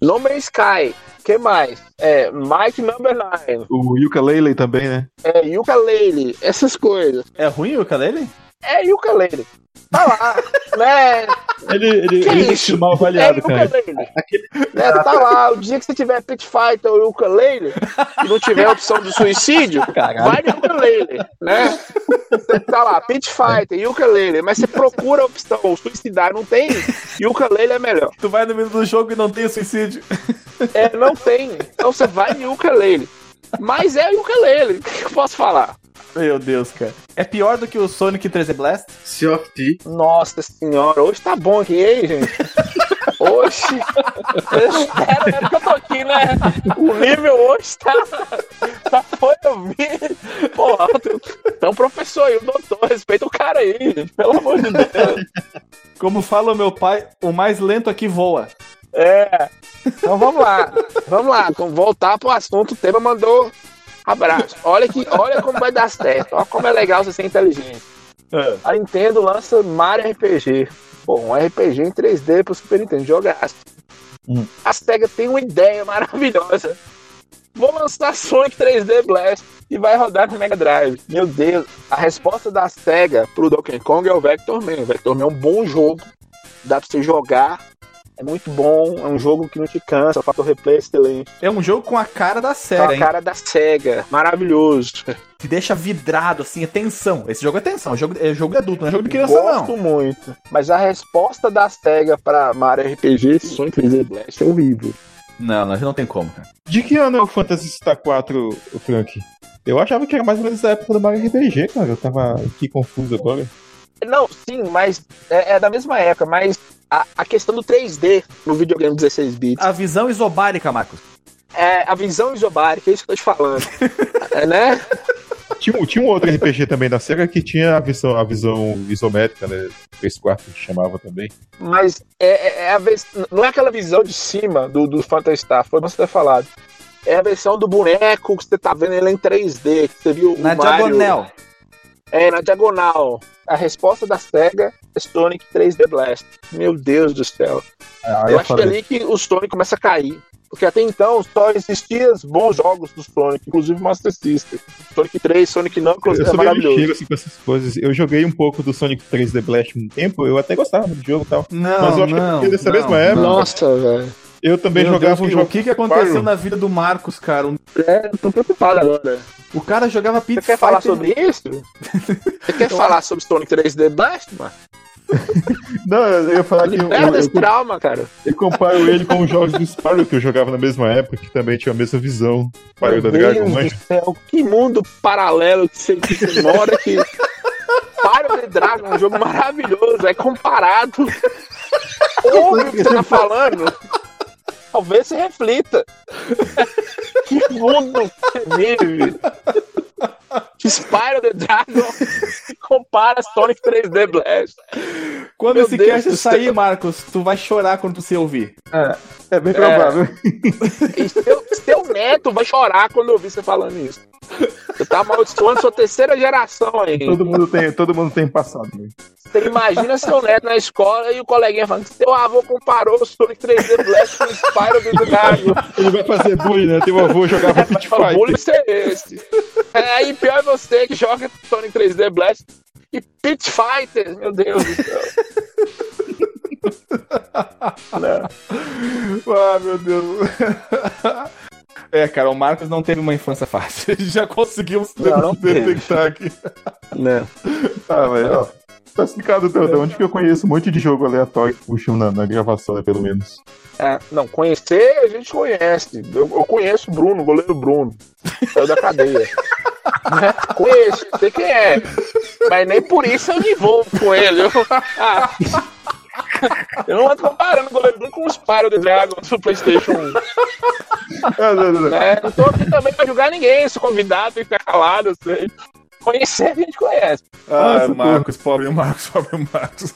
B: No Man's Sky. Que mais? É, Mike Number 9.
C: O Ukulele também, né?
B: É, Yooka-Laylee. Essas coisas.
A: É ruim o ukulele?
B: É Yooka-Laylee. Tá lá, né?
C: Ele, ele, ele deixou mal avaliado,
B: é
C: cara.
B: Yooka-Laylee. Né, tá lá, o dia que você tiver Pit Fighter ou Yooka-Laylee e não tiver a opção do suicídio,
C: Caralho.
B: vai de Yooka-Laylee, né? Você tá lá, Pit Fighter, Yooka-Laylee, mas você procura a opção suicidar, não tem, Yooka-Laylee é melhor.
A: Tu vai no meio do jogo e não tem suicídio.
B: É, não tem, então você vai de Yooka-Laylee. Mas é Yooka-Laylee, o que eu posso falar?
A: Meu Deus, cara. É pior do que o Sonic 3D Blast?
D: Sea of Thieves.
B: Nossa senhora, hoje tá bom aqui, hein, gente? Hoje. Espera, né? Porque eu tô aqui, né? O nível hoje tá. tá foi eu vi. Porra, então, professor aí, o doutor, respeita o cara aí, gente, pelo amor de Deus.
A: Como fala o meu pai, o mais lento aqui voa.
B: É. Então vamos lá. Vamos lá, vamos voltar pro assunto. O tema mandou abraço. Olha, que, olha como vai dar certo. Olha como é legal você ser inteligente.
A: É.
B: A Nintendo lança Mario RPG. Pô, um RPG em 3D pro Super Nintendo, jogaço.
C: Hum.
B: A SEGA tem uma ideia maravilhosa. Vou lançar Sonic 3D Blast e vai rodar no Mega Drive. Meu Deus, a resposta da SEGA pro Donkey Kong é o Vector Man. O Vector Man é um bom jogo, dá pra você jogar, é muito bom, é um jogo que não te cansa, o fator replay é excelente.
A: É um jogo com a cara da
B: Com
A: SEGA,
B: a
A: hein?
B: cara da SEGA, maravilhoso.
A: Que deixa vidrado, assim, é tensão. Esse jogo é tensão, é jogo, é jogo de adulto, não é jogo de criança,
B: Gosto
A: não.
B: muito. Mas a resposta da SEGA pra Mario RPG Sonic 3D Blast é horrível.
A: Não, não, não tem como, cara.
C: De que ano é o Phantasy Star 4, o Frank? Eu achava que era mais ou menos da época do Mario RPG, cara. Eu tava aqui confuso agora.
B: Não, sim, mas é, é da mesma época, mas a, a questão do 3D no videogame 16 bits,
A: A visão isobárica, Marcos.
B: é a visão isobárica, é isso que eu tô te falando. é, né?
C: Tinha, um- tinha um outro RPG também da SEGA que tinha a visão, a visão isométrica, né? 3 quartos que chamava também.
B: Mas é, é- é a vez, não é aquela visão de cima do, do Phantasy Star, foi você ter falado. É a versão do boneco que você tá vendo ele em 3D, que você viu
A: Na
B: o Mario-
A: diagonal.
B: É, na diagonal. A resposta da SEGA é Sonic 3D Blast. Meu Deus do céu.
C: Aí
B: Eu acho que é ali que o Sonic começa a cair. Porque até então só existiam bons jogos do Sonic, inclusive Master System. Sonic 3, Sonic Knuckles
C: Eu
B: é
C: sou meio
B: maravilhoso.
C: lixeiro assim, com essas coisas. Eu joguei um pouco do Sonic 3D Blast um tempo, eu até gostava do jogo e tal.
A: Não,
C: Mas eu acho que
A: não,
C: porque dessa
A: não,
C: mesma época-
A: não.
B: Nossa, velho.
C: Eu também
A: Meu
C: jogava
A: Deus,
C: um
A: o
C: jogo.
A: que, que aconteceu na vida do Marcos, cara? Um-
B: É, tô preocupado agora.
A: O cara jogava
B: Você
A: Pit
B: quer falar
A: Fighter-
B: sobre isso? Você quer falar sobre Sonic 3D Blast, mano?
C: Não, eu ia falar que eu, eu,
B: esse trauma, cara.
C: eu comparo ele com os jogos do Spyro que eu jogava na mesma época, que também tinha a mesma visão. Spyro da Dragon,
B: Deus
C: manja.
B: do céu, que mundo paralelo que você, que você mora que. Spyro the Dragon é um jogo maravilhoso, é comparado. Ouve o que você tá falando. Talvez você reflita. Que mundo vive. Que Spyro the Dragon se compara a Sonic 3D Blast.
A: Quando
B: Meu
A: esse
B: Deus
A: cast sair. Marcos, tu vai chorar quando você ouvir.
C: É bem provável.
B: E seu, seu neto vai chorar quando ouvir você falando isso. Você tá amaldiçoando sua terceira geração aí.
C: Todo mundo tem, todo mundo tem passado. Né?
B: Você imagina seu neto na escola e o coleguinha falando que seu avô comparou o Sonic 3D Blast com o Spyro do Dragon.
C: Ele vai fazer bullying, né? Teu avô jogava Pit
B: Fala,
C: Fighter.
B: bullying ser esse. É, aí pior é você que joga Sonic 3D Blast e Pit Fighter. Meu Deus do céu. Não.
A: Ah, meu Deus. É, cara, o Marcos não teve uma infância fácil. Já conseguimos
B: Não, não
A: detectar aqui.
B: Não.
C: Ah, velho, ó. Tá explicado, então, de onde que eu conheço um monte de jogo aleatório que puxam na, na gravação, né, pelo menos.
B: É, não, conhecer a gente conhece. Eu, eu conheço o Bruno, o goleiro Bruno. Saiu da cadeia. Conheço, sei quem é. Mas nem por isso eu me envolvo com ele. Eu, Ah. eu não ando comparando o goleiro Bruno com o Spyro the Dragon do PlayStation 1.
C: Ah, não, não, não.
B: Né? Não tô aqui também pra julgar ninguém. Sou convidado, que ficar calado, eu sei. Conhecer a gente conhece.
A: Ah,
C: Nossa,
A: Marcos, pobre Marcos, pobre Marcos.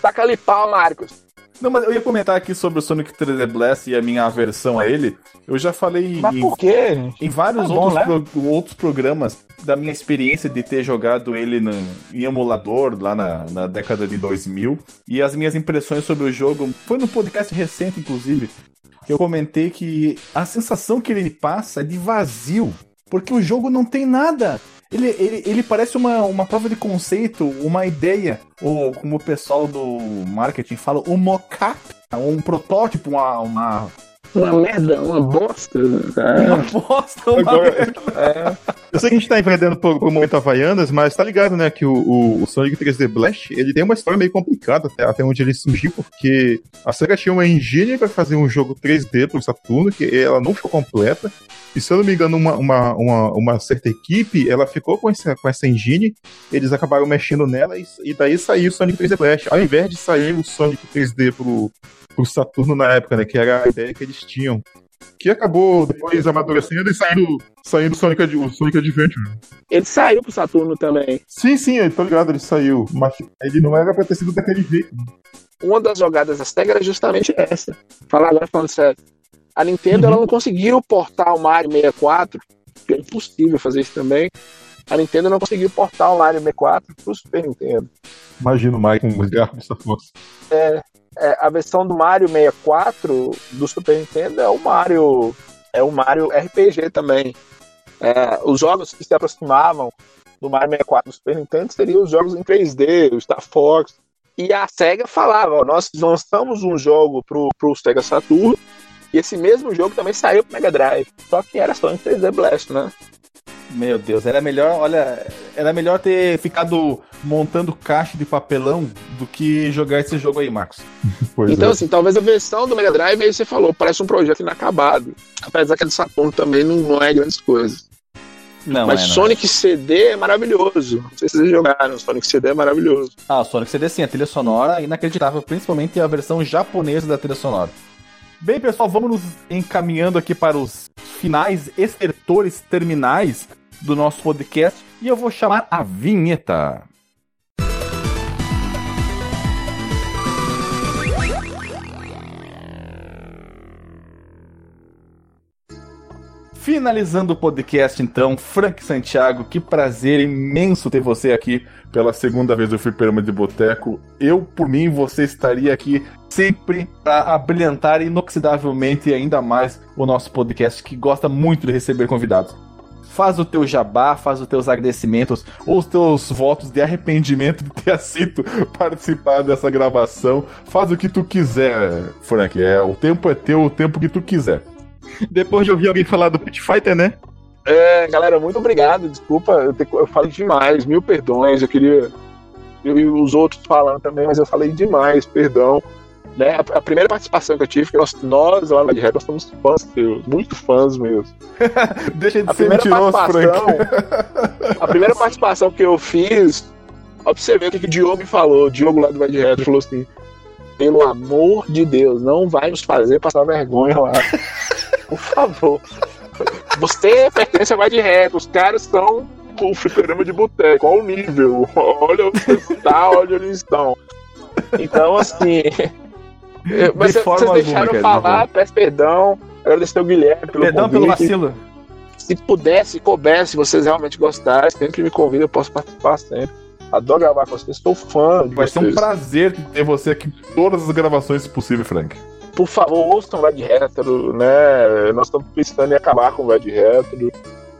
B: Taca ali pau, Marcos.
A: Não, mas eu ia comentar aqui sobre o Sonic 3D Blast e a minha aversão a ele. Eu já falei
B: Mas
A: em,
B: por quê?
A: em vários
B: Tá bom,
A: outros,
B: né?
A: pro- outros programas da minha experiência de ter jogado ele no- em emulador lá na, na década de 2000 e as minhas impressões sobre o jogo. Foi num podcast recente, inclusive, que eu comentei que a sensação que ele me passa é de vazio, porque o jogo não tem nada. Ele, ele, ele parece uma, uma prova de conceito, uma ideia, ou como o pessoal do marketing fala, um mock-up, um protótipo, uma, uma,
B: Uma merda, uma bosta.
A: uma bosta, uma
C: Agora-
A: merda.
C: Eu sei que a gente tá empreendendo pro, pro momento Havaianas, mas tá ligado, né, que o, o- o Sonic 3D Blast, ele tem uma história meio complicada até, até onde ele surgiu, porque a SEGA tinha uma engine pra fazer um jogo 3D pro Saturno, que ela não ficou completa, e se eu não me engano, uma, uma, uma, uma certa equipe, ela ficou com essa, com essa engine, eles acabaram mexendo nela, e, e daí saiu o Sonic 3D Blast, ao invés de sair o Sonic 3D pro, pro Saturno na época, né, que era a ideia que eles tinham. Que acabou depois amadurecendo e saindo, saindo Sonic, o Sonic Adventure.
B: Ele saiu pro Saturno também.
C: Sim, sim, eu tô ligado, ele saiu. Mas ele não era pra ter sido daquele jeito.
B: Uma das jogadas da SEGA era justamente essa. Falar agora falando sério. A Nintendo ela não conseguiu portar o Mario 64, que é impossível fazer isso também. A Nintendo não conseguiu portar o Mario 64 pro Super Nintendo.
C: Imagina o Mike com os garfos dessa força.
B: É, a versão do Mario 64 do Super Nintendo é o Mario é o Mario RPG também. É, os jogos que se aproximavam do Mario 64 do Super Nintendo seriam os jogos em 3D, o Star Fox. E a SEGA falava, ó, nós lançamos um jogo pro, pro Sega Saturn e esse mesmo jogo também saiu pro Mega Drive. Só que era só em 3D Blast, né?
A: Meu Deus, era melhor, olha, era melhor ter ficado montando caixa de papelão do que jogar esse jogo aí, Marcos.
C: Pois
B: então,
C: é.
B: assim, talvez a versão do Mega Drive, aí você falou, parece um projeto inacabado. Apesar que a do Saturno também não, não é grandes coisas.
A: Não,
B: Mas
A: é, não.
B: Sonic CD é maravilhoso. Não sei se vocês jogaram, Sonic CD é maravilhoso.
A: Ah, o Sonic CD sim, a trilha sonora é inacreditável, principalmente a versão japonesa da trilha sonora. Bem, pessoal, vamos nos encaminhando aqui para os finais estertores terminais do nosso podcast e eu vou chamar a vinheta. Finalizando o podcast, então, Frank Santiago, que prazer imenso ter você aqui pela segunda vez do Fliperama de Boteco. Eu, por mim, você estaria aqui sempre para abrilhantar inoxidavelmente ainda mais o nosso podcast, que gosta muito de receber convidados. Faz o teu jabá, faz os teus agradecimentos ou os teus votos de arrependimento de ter aceito participar dessa gravação. Faz o que tu quiser, Frank. É, o tempo é teu, o tempo que tu quiser.
C: Depois de ouvir alguém falar do Pit Fighter, né?
B: É, galera, muito obrigado. Desculpa, eu, te- eu falei demais, mil perdões. Eu queria. Eu e os outros falando também, mas eu falei demais, perdão. Né? A, a primeira participação que eu tive, que nós, nós lá na Red nós somos fãs teus, muito fãs meus.
A: Deixa de
B: A
A: ser
B: primeira
A: mentiroso,
B: participação.
A: Frank.
B: A primeira participação que eu fiz, ver o que, que o Diogo falou. O Diogo lá do de Retro falou assim: pelo amor de Deus, não vai nos fazer passar vergonha lá. Por favor. Você pertence ao Vai de Retro, os caras são o fliperama de boteco, olha o nível, olha onde você está, olha onde eles estão. Então, assim. Mas
A: De
B: vocês deixaram
A: alguma,
B: falar, peço perdão. Agradecer ao Guilherme pelo
A: Perdão pelo
B: convite
A: vacilo.
B: se pudesse, se coubesse, se vocês realmente gostarem, sempre me convidam, eu posso participar sempre. Adoro gravar com vocês, sou fã de
A: Vai ser um prazer ter você aqui em todas as gravações possível, Frank.
B: Por favor, ouçam o Vai de Retro, né? Nós estamos pensando em acabar com o Vai de Retro.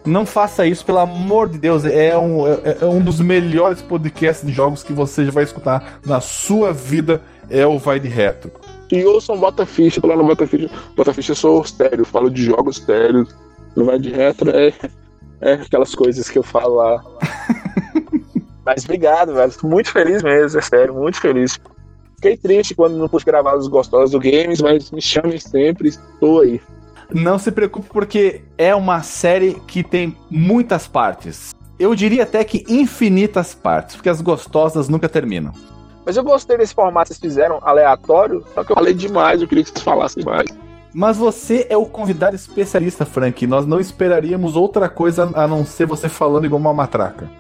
A: Não faça isso, pelo amor de Deus. É um, é, é um dos melhores podcasts de jogos que você já vai escutar na sua vida. É o Vai de Retro.
B: E ouçam Bota Ficha, lá no Bota Ficha. Bota Ficha eu sou sério, falo de jogos sérios. No Vai de Retro é, é aquelas coisas que eu falo lá. Mas obrigado, velho. Tô muito feliz mesmo, é sério, muito feliz. Fiquei triste quando não pude gravar os gostosos do Games, mas me chamem sempre, estou aí.
A: Não se preocupe, porque é uma série que tem muitas partes. Eu diria até que infinitas partes, porque as gostosas nunca terminam.
B: Mas eu gostei desse formato que vocês fizeram, aleatório, só que eu falei demais, eu queria que vocês falassem mais.
A: Mas você é o convidado especialista, Frank. Nós não esperaríamos outra coisa a não ser você falando igual uma matraca.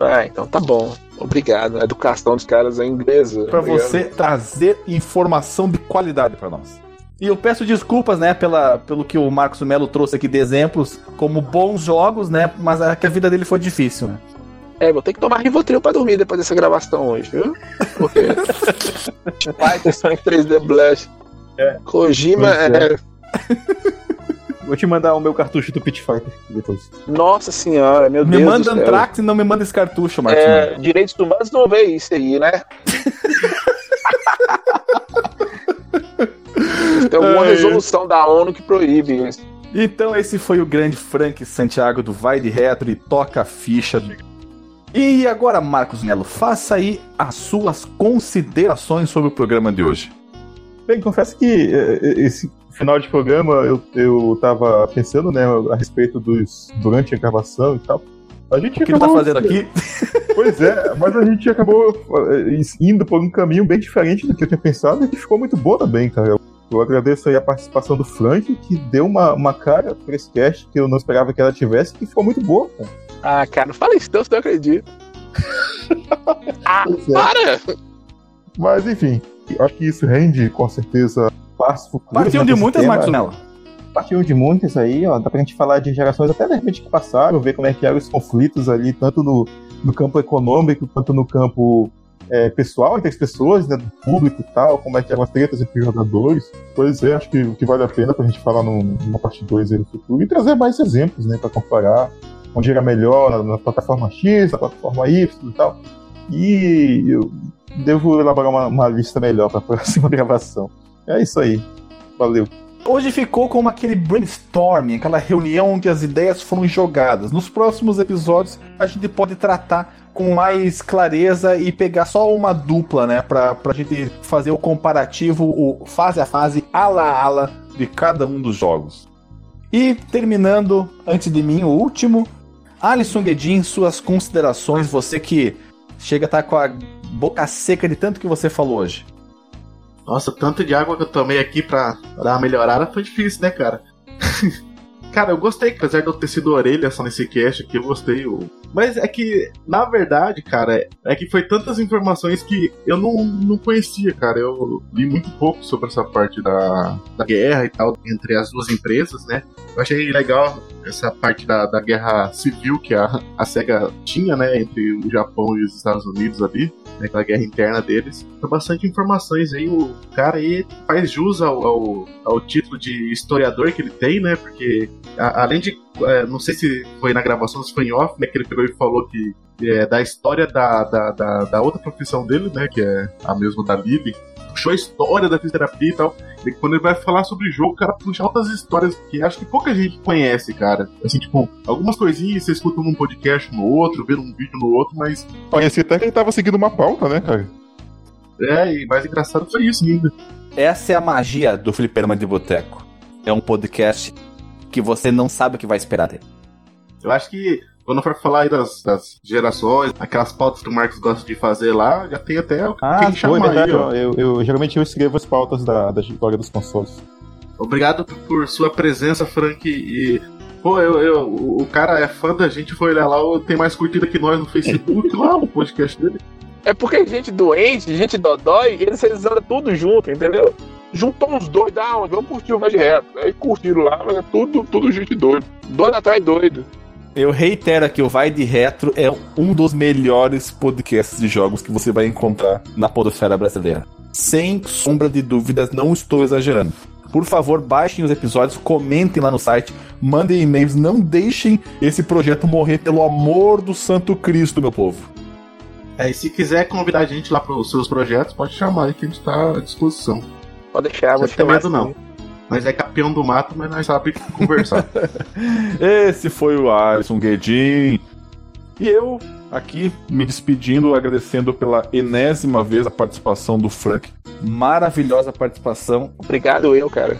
B: Ah, então tá bom. Obrigado. A educação dos caras é inglesa.
A: Pra
B: Obrigado.
A: você trazer informação de qualidade pra nós. E eu peço desculpas, né, pela, pelo que o Marcos Melo trouxe aqui de exemplos como bons jogos, né, mas é que a vida dele foi difícil, né?
B: É, vou ter que tomar Rivotril pra dormir depois dessa gravação hoje, viu? Porque. Sonic 3D Blast.
C: É.
B: Kojima
C: é.
B: é.
C: Vou te mandar o meu cartucho do Pit Fighter depois.
B: Nossa senhora, meu
A: Me
B: Deus.
A: manda
B: do céu.
A: Antrax e não me manda esse cartucho, Marcos Melo.
B: É, direitos humanos não vê isso aí, né? Tem alguma
A: É.
B: resolução da ONU que proíbe isso.
A: Então esse foi o grande Frank Santiago do Vai de Retro e toca a ficha. E agora, Marcos Melo, faça aí as suas considerações sobre o programa de hoje.
C: Bem, confesso que eh, esse final de programa eu, eu tava pensando, né, a respeito dos. durante a gravação e tal. A gente
A: O que ele tá fazendo aqui?
C: Pois é, mas a gente acabou eh, indo por um caminho bem diferente do que eu tinha pensado e que ficou muito bom também, cara. Eu, eu agradeço aí a participação do Frank, que deu uma, uma cara pra esse cast que eu não esperava que ela tivesse, que ficou muito boa, cara.
B: Ah, cara, não fala isso, não, senão eu acredito. ah,
C: Pois é.
B: para!
C: Mas enfim, acho que isso rende com certeza
A: Partiu de muitas. Marcos Melo.
C: Partiu de muitas aí, ó. Dá pra gente falar de gerações até de repente que passaram, ver como é que eram os conflitos ali, tanto no, no campo econômico quanto no campo é, pessoal entre as pessoas, né, do público e tal, como é que eram as tretas entre os jogadores. Pois é, acho que, que vale a pena pra gente falar num- numa parte 2 aí no futuro e trazer mais exemplos, né, pra comparar onde era melhor, na, na plataforma X, na plataforma Y e tal. E eu devo elaborar uma, uma lista melhor pra próxima gravação. É isso aí. Valeu.
A: Hoje ficou como aquele brainstorming, aquela reunião onde as ideias foram jogadas. Nos próximos episódios a gente pode tratar com mais clareza e pegar só uma dupla, né? Pra, pra gente fazer o comparativo, o fase a fase, ala a ala de cada um dos jogos. E terminando, antes de mim, o último, Alisson Guedin, suas considerações, você que chega a estar com a boca seca de tanto que você falou hoje.
D: Nossa, tanto de água que eu tomei aqui pra dar uma melhorada foi difícil, né, cara? cara, eu gostei, apesar de eu ter sido orelha só nesse cast aqui, eu gostei. eu- Mas é que, na verdade, cara, é que foi tantas informações que eu não, não conhecia, cara. Eu li muito pouco sobre essa parte da, da guerra e tal entre as duas empresas, né? Eu achei legal essa parte da, da guerra civil que a, a SEGA tinha, né, entre o Japão e os Estados Unidos ali né, aquela guerra interna deles. Foi bastante informações aí. O cara aí faz jus ao, ao, ao título de historiador que ele tem, né? Porque a- além de. é, não sei se foi na gravação, se foi em off, né? Que ele pegou e falou que é, da história da, da, da, da outra profissão dele, né? Que é a mesma da Lily. Puxou a história da fisioterapia e tal. E quando ele vai falar sobre o jogo, o cara puxa altas histórias que acho que pouca gente conhece, cara. Assim, tipo, algumas coisinhas você escuta num podcast no outro, vê num vídeo no outro, mas
F: Parecia até que ele tava seguindo uma pauta, né, cara?
D: é, e mais engraçado foi isso ainda.
A: Essa é a magia do Fliperama de Boteco. É um podcast que você não sabe o que vai esperar dele.
D: Eu acho que quando for falar aí das, das gerações, aquelas pautas que o Marcos gosta de fazer lá, já tem até o
C: Ah,
D: quem
C: foi verdade.
D: aí, ó.
C: Eu, eu- geralmente eu escrevo as pautas da, da história dos consoles.
D: Obrigado por sua presença, Frank. E, pô, eu, eu, o o cara é fã da gente, foi olhar lá, ó, tem mais curtida que nós no Facebook, lá no podcast dele.
B: É porque gente doente, gente dodói, eles, eles andam tudo junto, entendeu? Juntou uns dois, onde? Vamos curtir o mais de reto. Aí curtiram lá, mas é tudo, tudo gente doido. Doido atrás doido.
A: Eu reitero aqui, o Vai de Retro é um dos melhores podcasts de jogos que você vai encontrar na podosfera brasileira. Sem sombra de dúvidas, não estou exagerando. Por favor, baixem os episódios, comentem lá no site, mandem e-mails, não deixem esse projeto morrer, pelo amor do Santo Cristo, meu povo.
D: É, e se quiser convidar a gente lá para os seus projetos, pode chamar aí que a gente tá à disposição.
B: Pode deixar, vou
D: Você tem
B: chamar
D: medo,
B: assim.
D: não. Nós é campeão do mato, mas nós sabemos conversar.
A: Esse foi o Alisson Guedin. E eu, aqui, me despedindo, agradecendo pela enésima vez a participação do Frank. Maravilhosa participação.
B: Obrigado eu, cara.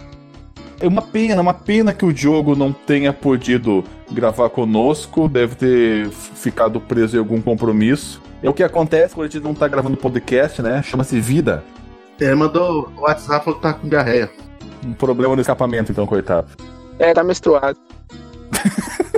A: É uma pena, uma pena que o Diogo não tenha podido gravar conosco. Deve ter ficado preso em algum compromisso. É o que acontece quando a gente não tá gravando podcast, né? Chama-se vida.
D: Ele mandou o WhatsApp falou que tá com diarreia.
A: Um problema no escapamento, então, coitado.
B: É, tá menstruado.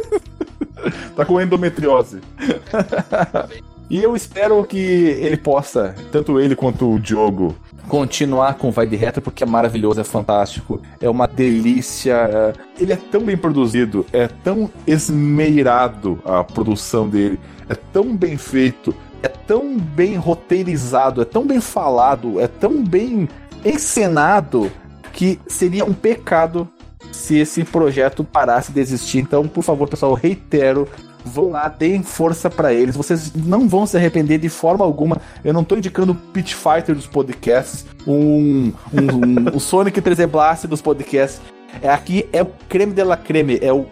A: Tá com endometriose. E eu espero que ele possa, tanto ele quanto o Diogo, continuar com o Vai de Retro, porque é maravilhoso, é fantástico, é uma delícia. é- Ele é tão bem produzido, é tão esmeirado a produção dele, é tão bem feito, é tão bem roteirizado, é tão bem falado, é tão bem encenado que seria um pecado se esse projeto parasse de existir. Então, por favor, pessoal, eu reitero. Vão lá, deem força pra eles. Vocês não vão se arrepender de forma alguma. Eu não tô indicando o Pit Fighter dos podcasts, um, um, um- o Sonic 3D Blast dos podcasts. É aqui é o creme de la creme, é o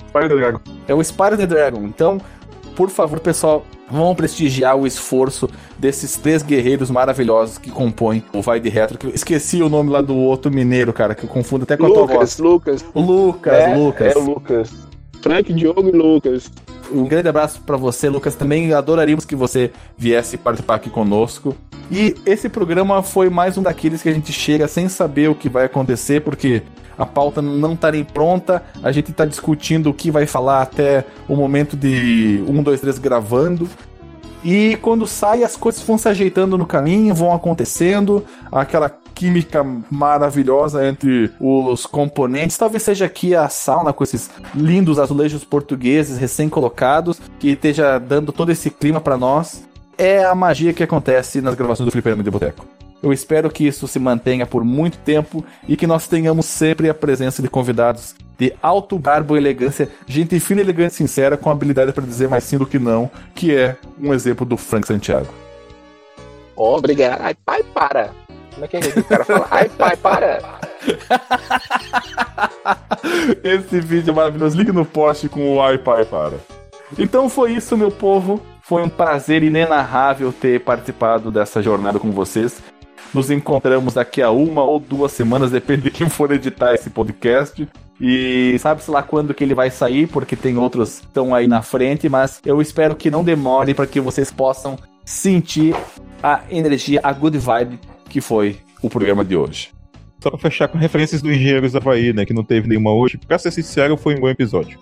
A: é o Spyro the Dragon. Então, por favor, pessoal, vão prestigiar o esforço desses três guerreiros maravilhosos que compõem o Vai de Retro. Que eu esqueci o nome lá do outro mineiro, cara, que eu confundo até com a tua voz.
B: Lucas, Lucas.
A: Lucas,
B: é,
A: Lucas.
B: É Lucas. Frank, Diogo e Lucas.
A: Um grande abraço pra você, Lucas. Também adoraríamos que você viesse participar aqui conosco. E esse programa foi mais um daqueles que a gente chega sem saber o que vai acontecer, porque a pauta não tá nem pronta. A gente tá discutindo o que vai falar até o momento de 1, 2, 3 gravando. E quando sai, as coisas vão se ajeitando no caminho, vão acontecendo, aquela química maravilhosa entre os componentes. Talvez seja aqui a sauna com esses lindos azulejos portugueses recém-colocados, que esteja dando todo esse clima pra nós. É a magia que acontece nas gravações do Fliperama de Boteco. Eu espero que isso se mantenha por muito tempo e que nós tenhamos sempre a presença de convidados de alto garbo e elegância, gente fina, elegante e sincera, com habilidade para dizer mais sim do que não, que é um exemplo do Frank Santiago.
B: Obrigado. Ai, pai, para. Como é que é que o cara fala? Ai, pai, para.
A: Esse vídeo é maravilhoso. Ligue no post com o Ai Pai para. Então foi isso, meu povo. Foi um prazer inenarrável ter participado dessa jornada com vocês. Nos encontramos daqui a uma ou duas semanas, depende de quem for editar esse podcast. E sabe-se lá quando que ele vai sair, porque tem outros que estão aí na frente, mas eu espero que não demore para que vocês possam sentir a energia, a good vibe que foi o programa de hoje.
F: Só pra fechar com referências do Engenheiros Havaí, né? Que não teve nenhuma hoje. Pra ser sincero, foi um bom episódio.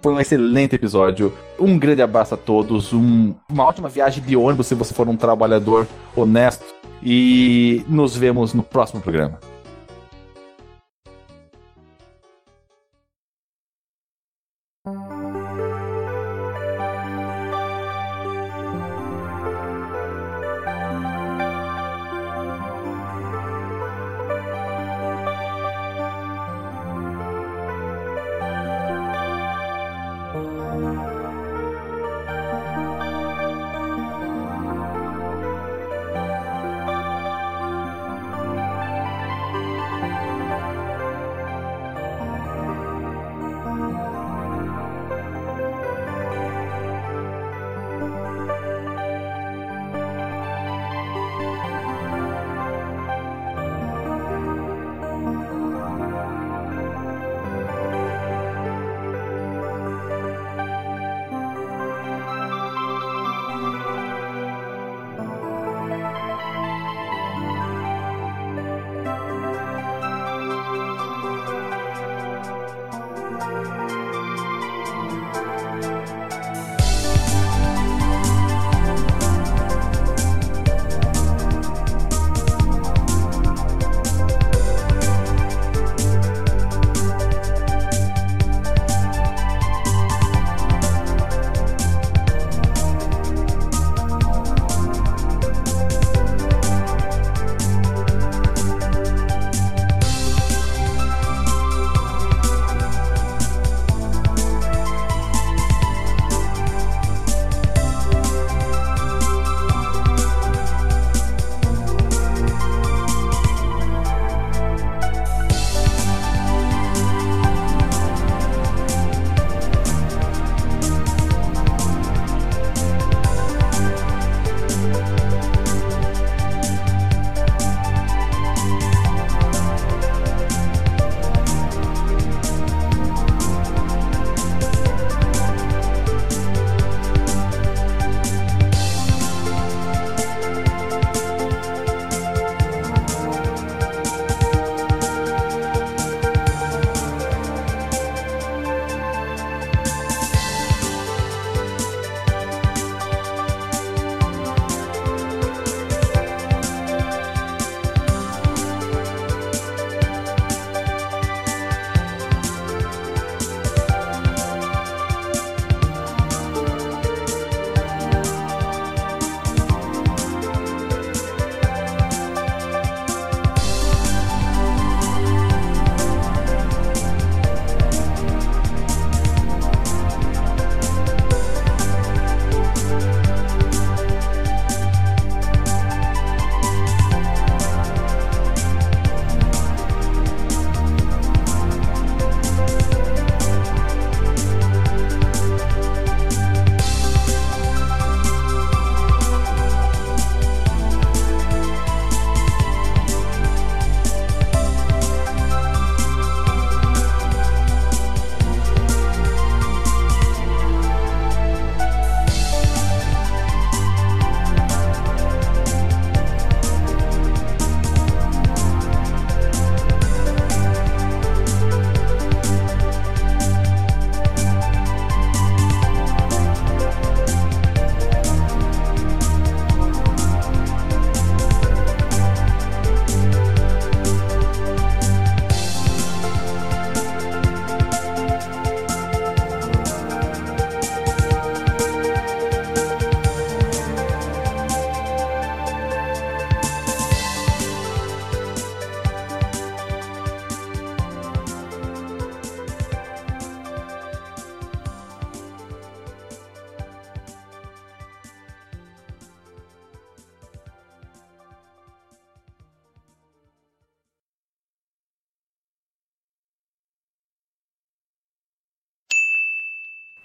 A: Foi um excelente episódio. Um grande abraço a todos. um- uma ótima viagem de ônibus se você for um trabalhador honesto. E nos vemos no próximo programa.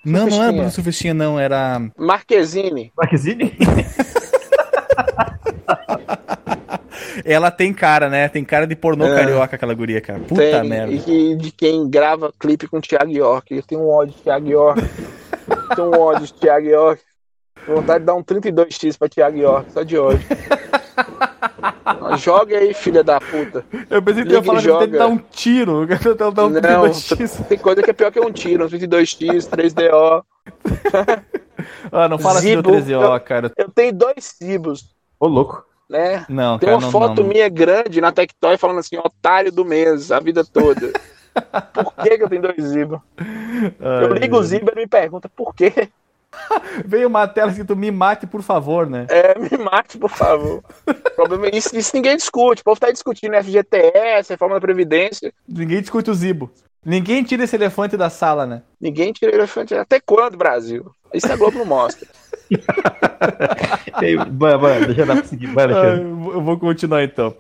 A: Não, não era. Bruno Surfistinha, não. Era.
B: Marquezine.
C: Marquezine?
A: Ela tem cara, né? Tem cara de pornô
B: É.
A: carioca, aquela guria, cara. Puta
B: tem,
A: merda.
B: E que- de quem grava clipe com o Thiago York. Eu tenho um ódio de Thiago York. tenho um ódio de Thiago York. Vontade de dar um 32x pra Thiago York, só de ódio. Joga aí, filha da puta.
A: Eu pensei que
B: Liga
A: ia falar que tem que dar um tiro. Dar um
B: Não,
A: 32x.
B: tem coisa que é pior que um tiro, um 32x, 3DO.
A: Ah, não fala assim do
B: Zibo.
A: 13O, cara.
B: Eu tenho dois cibos,
C: Ô, louco.
B: né?
A: Não,
B: Tem
A: cara,
B: uma
A: não,
B: foto
A: não.
B: minha grande na Tectoy falando assim, otário do mês, a vida toda. Por que, que eu tenho dois Zibo? Eu ligo o Zibo e ele me pergunta por quê?
A: Veio uma tela escrito me mate, por favor, né?
B: É, me mate, por favor. O problema é isso, isso ninguém discute. O povo tá discutindo FGTS, reforma da Previdência.
A: Ninguém discute o Zibo. Ninguém tira esse elefante da sala, né?
B: Ninguém tira elefante. Até quando, Brasil? Isso a Globo não mostra.
C: E aí, vai, vai, deixa eu dar pra seguir. Vai,
A: Ah, eu vou continuar então.